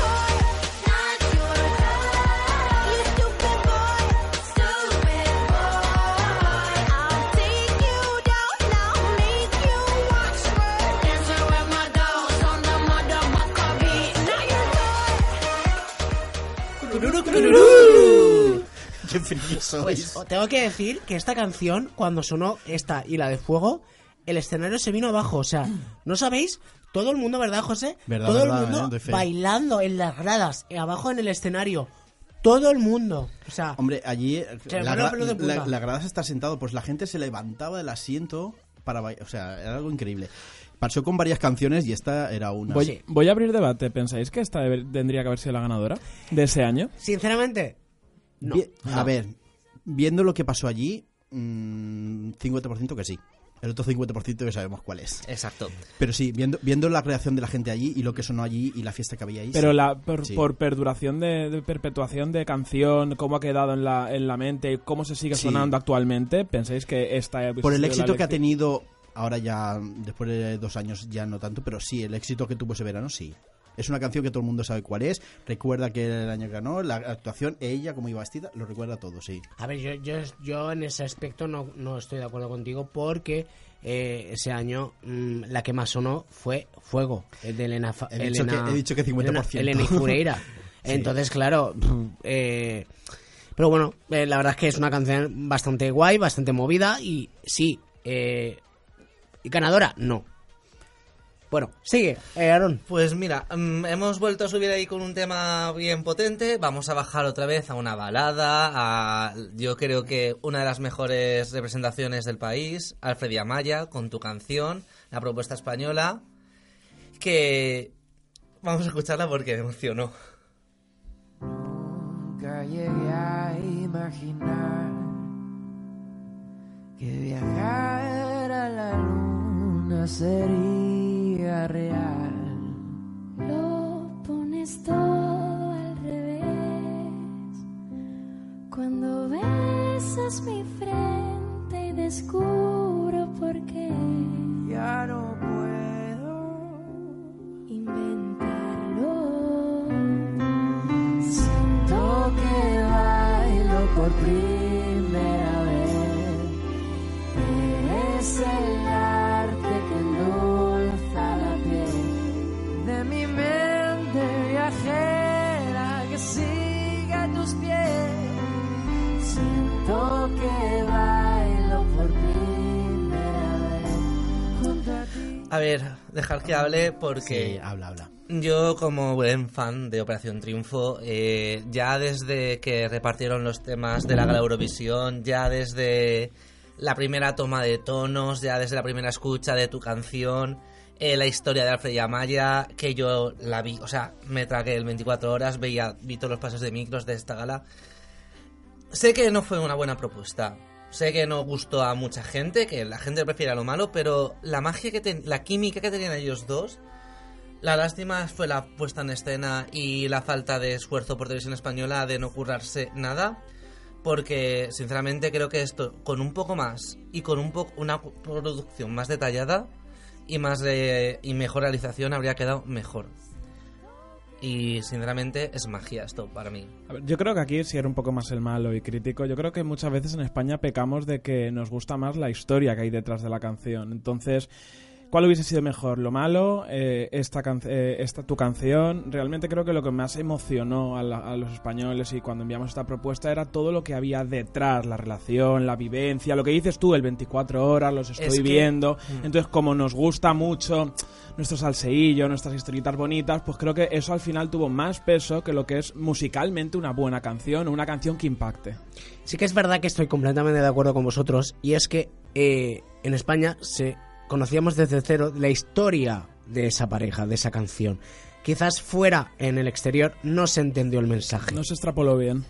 ¡Qué sois! Pues tengo que decir que esta canción, cuando sonó esta y la de fuego, el escenario se vino abajo. O sea, ¿no sabéis? Todo el mundo, ¿verdad, José? Verdad, Todo verdad, el mundo eh, bailando en las gradas, eh, abajo en el escenario. Todo el mundo. O sea, Hombre, allí eh, Se la, gra- de la grada se está sentado, pues la gente se levantaba del asiento para bailar. O sea, era algo increíble. Pasó con varias canciones y esta era una. Voy, voy a abrir debate. ¿Pensáis que esta tendría que haber sido la ganadora de ese año? sinceramente, no. Vi- A No. ver, viendo lo que pasó allí, mm, 50% que sí. El otro 50% que sabemos cuál es. Exacto. Pero sí, viendo, viendo la creación de la gente allí y lo que sonó allí y la fiesta que había ahí. Pero sí. la, por, Sí. por perduración de, de perpetuación de canción, cómo ha quedado en la, en la mente, cómo se sigue Sí. sonando actualmente, ¿pensáis que esta Por el éxito que ha tenido, ahora ya, después de dos años ya no tanto, pero sí, el éxito que tuvo ese verano, sí. Es una canción que todo el mundo sabe cuál es, recuerda que el año que ganó, la actuación, ella como iba vestida, lo recuerda todo, sí. A ver, yo, yo, yo en ese aspecto no, no estoy de acuerdo contigo porque eh, ese año mm, la que más sonó fue Fuego, el de Elena... He dicho Elena- que- he dicho que 50%. Elena, Elena. Sí. Entonces, claro... eh, pero bueno, eh, la verdad es que es una canción bastante guay, bastante movida y sí... Eh, ¿Y ganadora? No. Bueno, sigue, eh, Aaron. Pues mira, mm, hemos vuelto a subir ahí con un tema bien potente. Vamos a bajar otra vez a una balada. A, yo creo que una de las mejores representaciones del país, Alfred y Amaya, con tu canción, la propuesta española. Que vamos a escucharla porque me emocionó. Nunca llegué a imaginar que viajar a la luna sería real. Lo pones todo al revés. Cuando besas mi frente y descubro por qué. Ya no puedo inventarlo. Siento que bailo por primera a ver, dejar que hable porque Sí, habla, habla. yo como buen fan de Operación Triunfo, eh, ya desde que repartieron los temas de la Gala Eurovisión, ya desde la primera toma de tonos, ya desde la primera escucha de tu canción, eh, la historia de Alfred y Amaya, que yo la vi, o sea, me tragué el 24 horas, veía, vi todos los pasos de micros de esta gala. Sé que no fue una buena propuesta. Sé que no gustó a mucha gente, que la gente prefiere lo malo, pero la magia que ten- la química que tenían ellos dos, la lástima fue la puesta en escena y la falta de esfuerzo por televisión española de no currarse nada, porque sinceramente creo que esto con un poco más y con un poco una producción más detallada y más y mejor realización habría quedado mejor. Y sinceramente es magia esto para mí. Yo creo que aquí, si era un poco más el malo y crítico, yo creo que muchas veces en España pecamos de que nos gusta más la historia que hay detrás de la canción. Entonces, ¿cuál hubiese sido mejor? ¿Lo malo? Eh, esta, can- eh, esta tu canción? Realmente creo que lo que más emocionó a, la- a los españoles y cuando enviamos esta propuesta era todo lo que había detrás, la relación, la vivencia, lo que dices tú, el 24 horas, los estoy Es que- viendo. Mm. Entonces, como nos gusta mucho nuestro salseillo, nuestras historietas bonitas, pues creo que eso al final tuvo más peso que lo que es musicalmente una buena canción o una canción que impacte. Sí que es verdad que estoy completamente de acuerdo con vosotros y es que eh, en España se conocíamos desde cero la historia de esa pareja, de esa canción. Quizás fuera en el exterior no se entendió el mensaje. No se extrapoló bien.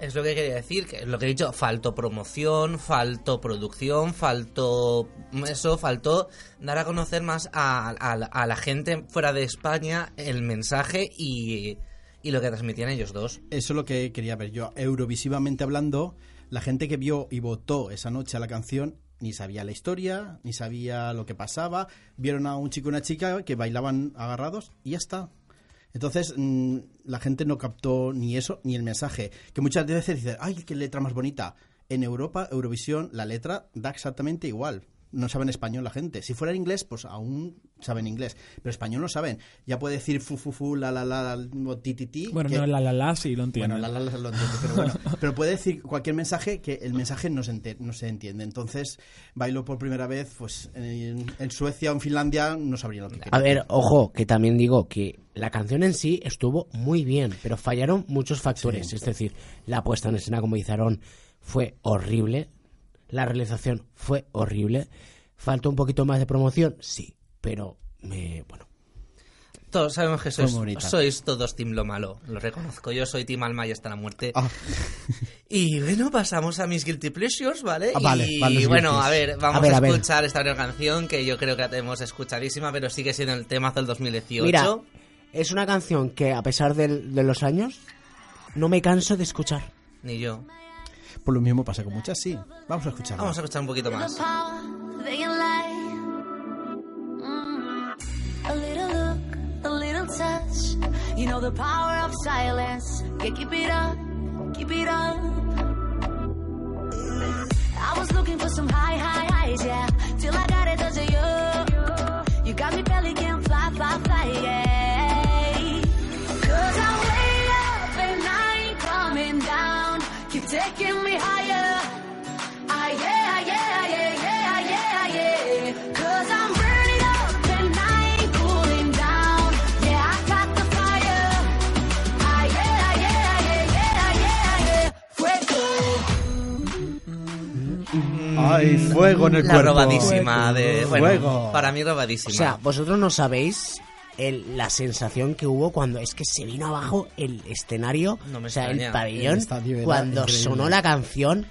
Es lo que quería decir, que es lo que he dicho, faltó promoción, faltó producción, faltó eso, faltó dar a conocer más a, a la- a la gente fuera de España el mensaje y, y lo que transmitían ellos dos. Eso es lo que quería ver yo. Eurovisivamente hablando, la gente que vio y votó esa noche a la canción ni sabía la historia, ni sabía lo que pasaba. Vieron a un chico y una chica que bailaban agarrados y ya está. Entonces, mm, la gente no captó ni eso ni el mensaje. Que muchas veces dicen, ¡ay, qué letra más bonita! En Europa, Eurovisión, la letra da exactamente igual. No saben español la gente. Si fuera en inglés, pues aún saben inglés. Pero español no saben. Ya puede decir fu, fu, fu, la, la, la, la, o ti, ti, ti. Bueno, que- no, la la la sí lo entiendo. bueno, la, la, la, lo entiendo, pero bueno. Pero puede decir cualquier mensaje que el mensaje no se, ente- no se entiende. Entonces, bailo por primera vez, pues en, en Suecia o en Finlandia no sabrían lo que quería. A ver, ojo, que también digo que la canción en sí estuvo muy bien, pero fallaron muchos factores. Es decir, la puesta en escena, como dice Aaron, fue horrible. La realización fue horrible. ¿Faltó un poquito más de promoción? Sí, pero me, bueno, Todos sabemos que sois, sois todos Team Lo Malo, lo reconozco. Yo soy Team Alma y hasta la muerte. Ah, Y bueno, pasamos a mis Guilty Pleasures, ¿vale? Ah, vale, y vale, bueno, a ver, vamos A a, ver, a ver. escuchar esta nueva canción que yo creo que la tenemos escuchadísima, pero sigue siendo el temazo del 2018. Mira, es una canción que a pesar de los años, no me canso de escuchar. Ni yo. Por lo mismo pasa con muchas, sí. Vamos a escucharla. Vamos a escuchar un poquito más. power they can lie. Mm. A Ay, fuego en el La cuerpo. robadísima de... Bueno, Fuego. para mí O robadísima. sea, vosotros no sabéis el- la sensación que hubo cuando es que se vino abajo el escenario, No me o sea, el extraña. pabellón, El estadio era cuando increíble. sonó la canción.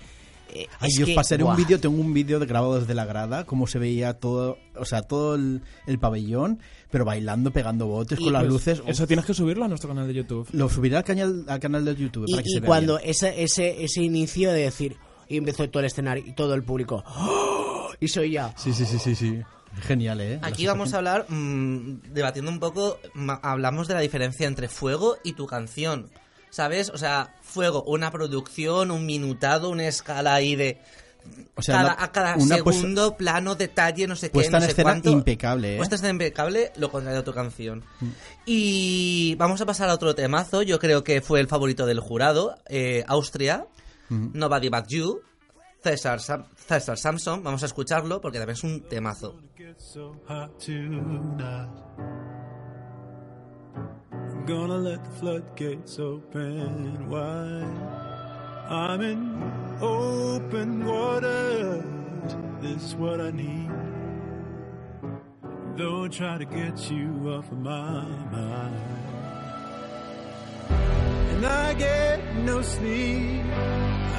eh, Ay, es yo os que, pasaré un buah. vídeo, tengo un vídeo de- grabado desde la grada, cómo se veía todo, o sea, todo el, el pabellón, pero bailando, pegando botes Y con las Pues luces. Eso tienes que subirlo a nuestro canal de YouTube. Lo subiré al canal, al canal de YouTube Y, para que y se vea cuando bien. ese, ese, ese inicio de decir, y empezó todo el escenario y todo el público, ¡oh! y soy ya. Sí, sí, sí, sí, sí. Genial, ¿eh? Aquí vamos a hablar, mm, debatiendo un poco, hablamos de la diferencia entre Fuego y tu canción. ¿Sabes? O sea, Fuego, una producción, un minutado, una escala ahí de... O sea, cada, una- a cada una pues- segundo, plano, detalle, no sé qué, puesta no sé escena cuánto. impecable, ¿eh? Puesta en escena impecable, lo contrario de tu canción. Mm. Y vamos a pasar a otro temazo, yo creo que fue el favorito del jurado, eh, Austria, Ujú. Nobody But You, César, Sam- César Samson. Vamos a escucharlo porque también es un temazo. Gonna let the floodgates open wide. I'm in open water. This is what I need. Don't try to get you off of my mind. And I get no sleep.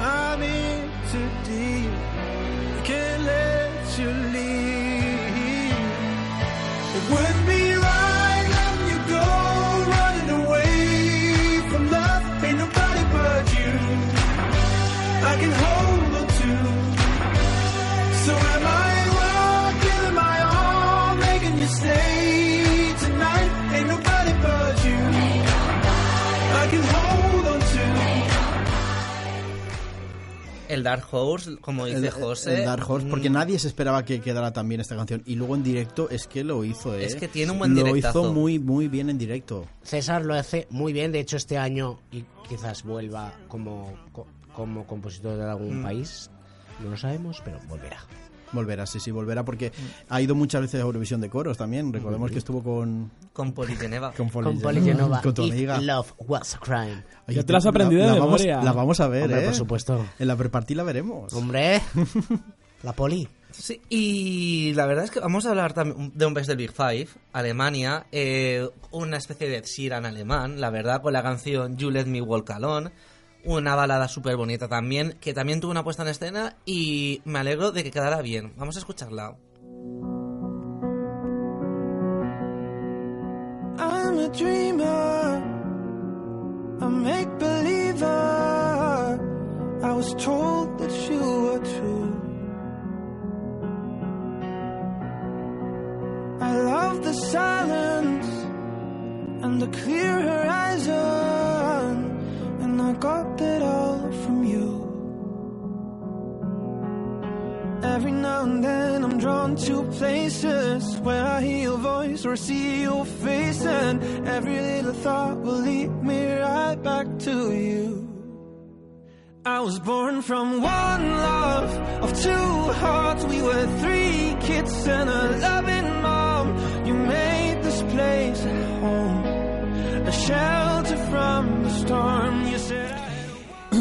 I'm in too deep. Can't let you leave. El Dark Horse, como dice El, José. el Dark Horse, porque mm, nadie se esperaba que quedara tan bien esta canción. Y luego en directo es que lo hizo, ¿eh? Es que tiene un buen Lo directazo. hizo muy, muy bien en directo. César lo hace muy bien, de hecho este año y quizás vuelva como, co- como compositor de algún Mm. país, no lo sabemos, pero volverá. Volverá, sí, sí, volverá, porque ha ido muchas veces a Eurovisión de coros también. Recordemos que estuvo con... Con Poli Geneva. Con Poli, Con Poli Genova, Con tu If amiga. Love Was a Crime. Oye, Ya te lo has aprendido de vamos, memoria. La vamos a ver, Hombre, ¿eh? por supuesto. En la pre-party la veremos. Hombre, la poli. Sí, y la verdad es que vamos a hablar también de un país del Big Five, Alemania, eh, una especie de Sheeran alemán, la verdad, con la canción You Let Me Walk Alone, una balada súper bonita también, que también tuvo una puesta en escena y me alegro de que quedara bien. Vamos a escucharla. I'm a dreamer, a make believer. I was told that you were true. I love the silence and the clear horizon, and I got that all from you. Every now and then I'm drawn to places where I hear your voice or see your face, and every little thought will lead me right back to you. I was born from one love of two hearts. We were three kids and a loving mom. You made this place a home, a shelter from the storm. You.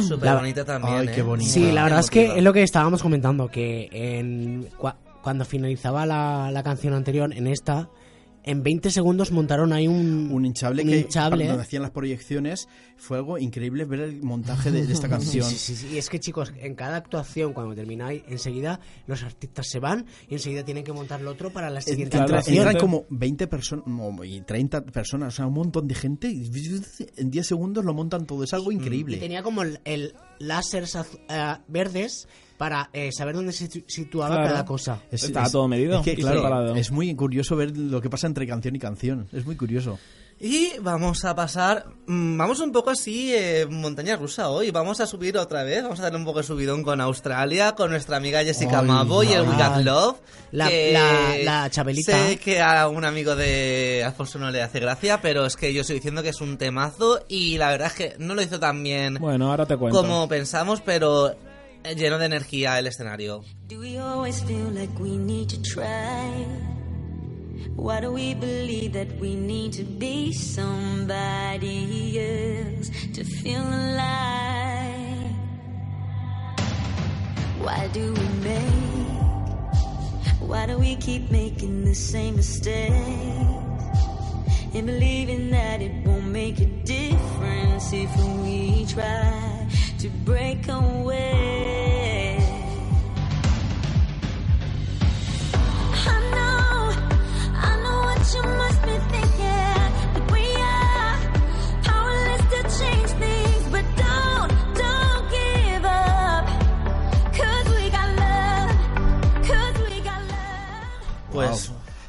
Súper La- bonita también. Ay, qué ¿eh? bonita. Sí, la verdad es que es lo que estábamos comentando, que en, cua- cuando finalizaba la, la canción anterior, en esta, en 20 segundos montaron ahí un, Un hinchable un que hinchable. cuando hacían las proyecciones fue algo increíble ver el montaje de, de esta canción. Sí, sí, sí. Y es que, chicos, en cada actuación, cuando termináis, enseguida los artistas se van y enseguida tienen que montar lo otro para la siguiente Entra- actuación. entran como 20 personas y 30 personas, o sea, un montón de gente y en 10 segundos lo montan todo, es algo Y increíble. tenía como el, el láseres eh, verdes para eh, saber dónde se situ- situaba Claro. cada cosa. Es- Estaba es- todo medido Es que, y claro, es muy curioso ver lo que pasa entre canción y canción. Es muy curioso. Y vamos a pasar, mm, vamos un poco así, eh, montaña rusa hoy. Vamos a subir otra vez, vamos a darle un poco de subidón con Australia, con nuestra amiga Jessica Mabo y el We Got. Love. La- que la- la Chabelita. Sé que a un amigo de Alfonso no le hace gracia, pero es que yo estoy diciendo que es un temazo y la verdad es que no lo hizo tan bien Bueno, ahora te cuento. como pensamos, pero lleno de energía el escenario. Do we always feel like we need to try? Why do we believe that we need to be somebody else to feel alive? Why do we make? Why do we keep making the same mistakes? And believing that it won't make a difference if we try to break away.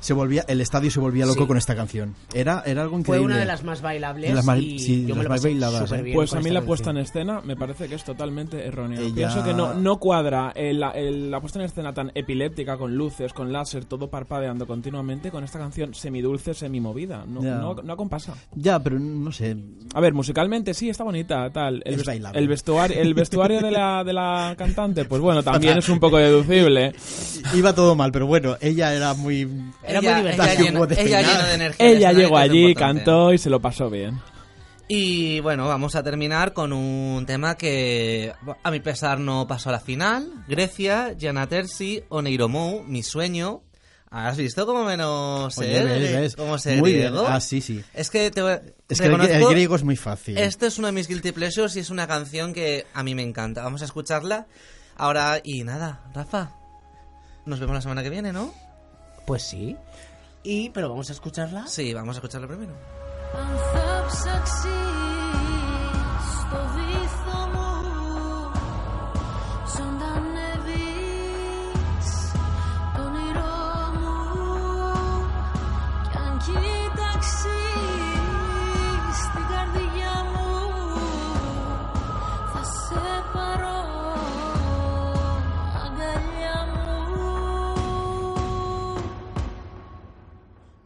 Se volvía, el estadio se volvía loco Sí. con esta canción. Era, era algo Fue increíble. una de las más bailables las más- y sí, yo las más bailadas, ¿eh? bien Pues a mí la puesta en escena me parece que es totalmente errónea. Ella- Pienso que no, no cuadra el- el- la puesta en escena tan epiléptica, con luces, con láser, todo parpadeando continuamente, con esta canción semidulce, semimovida. No, Ya. no, no acompasa. Ya, pero no sé. A ver, musicalmente sí, está bonita, tal. El, Es ves- bailable. el vestuario, el vestuario de, la, de la cantante, pues bueno, también es un poco deducible. Iba todo mal, pero bueno, ella era muy. Era Ella- muy divertida. ella Así llena- como ella despeinada. llena de energía. en el Ella llegó allí, cantó y se lo pasó bien. Y bueno, vamos a terminar con un tema que a mi pesar no pasó a la final. Grecia, Gianna Terzi, Oneiromou, Mi Sueño. ¿Has visto cómo menos Oye, ves, ves. cómo sé Muy bien. griego? Ah, sí, sí. Es que te Es que el griego es muy fácil. Este es uno de mis guilty pleasures y es una canción que a mí me encanta. Vamos a escucharla ahora y nada, Rafa. Nos vemos la semana que viene, ¿no? Pues sí. Y, pero vamos a escucharla. Sí, vamos a escucharla primero.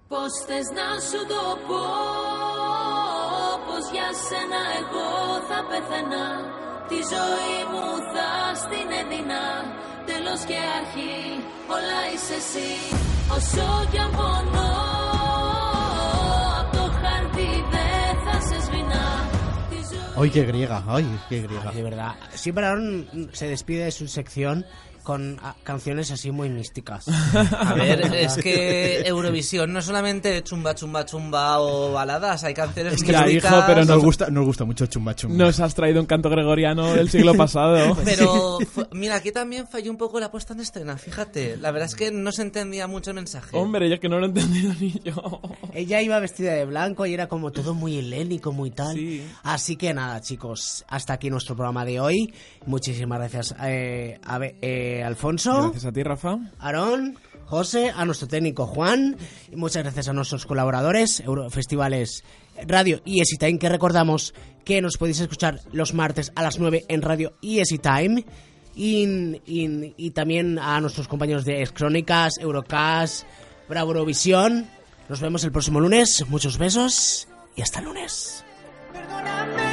Πώς θες να σου το πω Πως για σένα εγώ θα πεθαίνα Τη ζωή μου θα στην έδινα Τέλος και αρχή όλα είσαι εσύ Όσο κι αν πονώ Απ' το χαρτί δεν θα σε σβηνά Τη ζωή Ay, qué griega, ay, qué griega. De verdad. Siempre Aaron se despide de su sección con ah, canciones así muy místicas. A ver, es que Eurovisión no solamente chumba, chumba, chumba o baladas, hay canciones Es que místicas. hijo, pero nos, gusta, nos gusta mucho chumba chumba. Nos has traído un canto gregoriano del siglo pasado. Pero fu- mira, aquí también falló un poco la puesta en escena, fíjate. La verdad es que no se entendía mucho el mensaje. Hombre, ya que no lo he entendido ni yo. Ella iba vestida de blanco y era como todo muy helénico, muy tal. Sí. Así que nada, chicos, hasta aquí nuestro programa de hoy. Muchísimas gracias, eh, a ver, eh, Alfonso, Gracias a ti, Rafa. Aarón, José, a nuestro técnico Juan, y muchas gracias a nuestros colaboradores, Eurofestivales Radio y Easy Time, que recordamos que nos podéis escuchar los martes a las 9 en Radio y Easy Time. Y, y- y también a nuestros compañeros de Excrónicas, Eurocast, Bravo Eurovisión. Nos vemos el próximo lunes. Muchos besos y hasta el lunes. un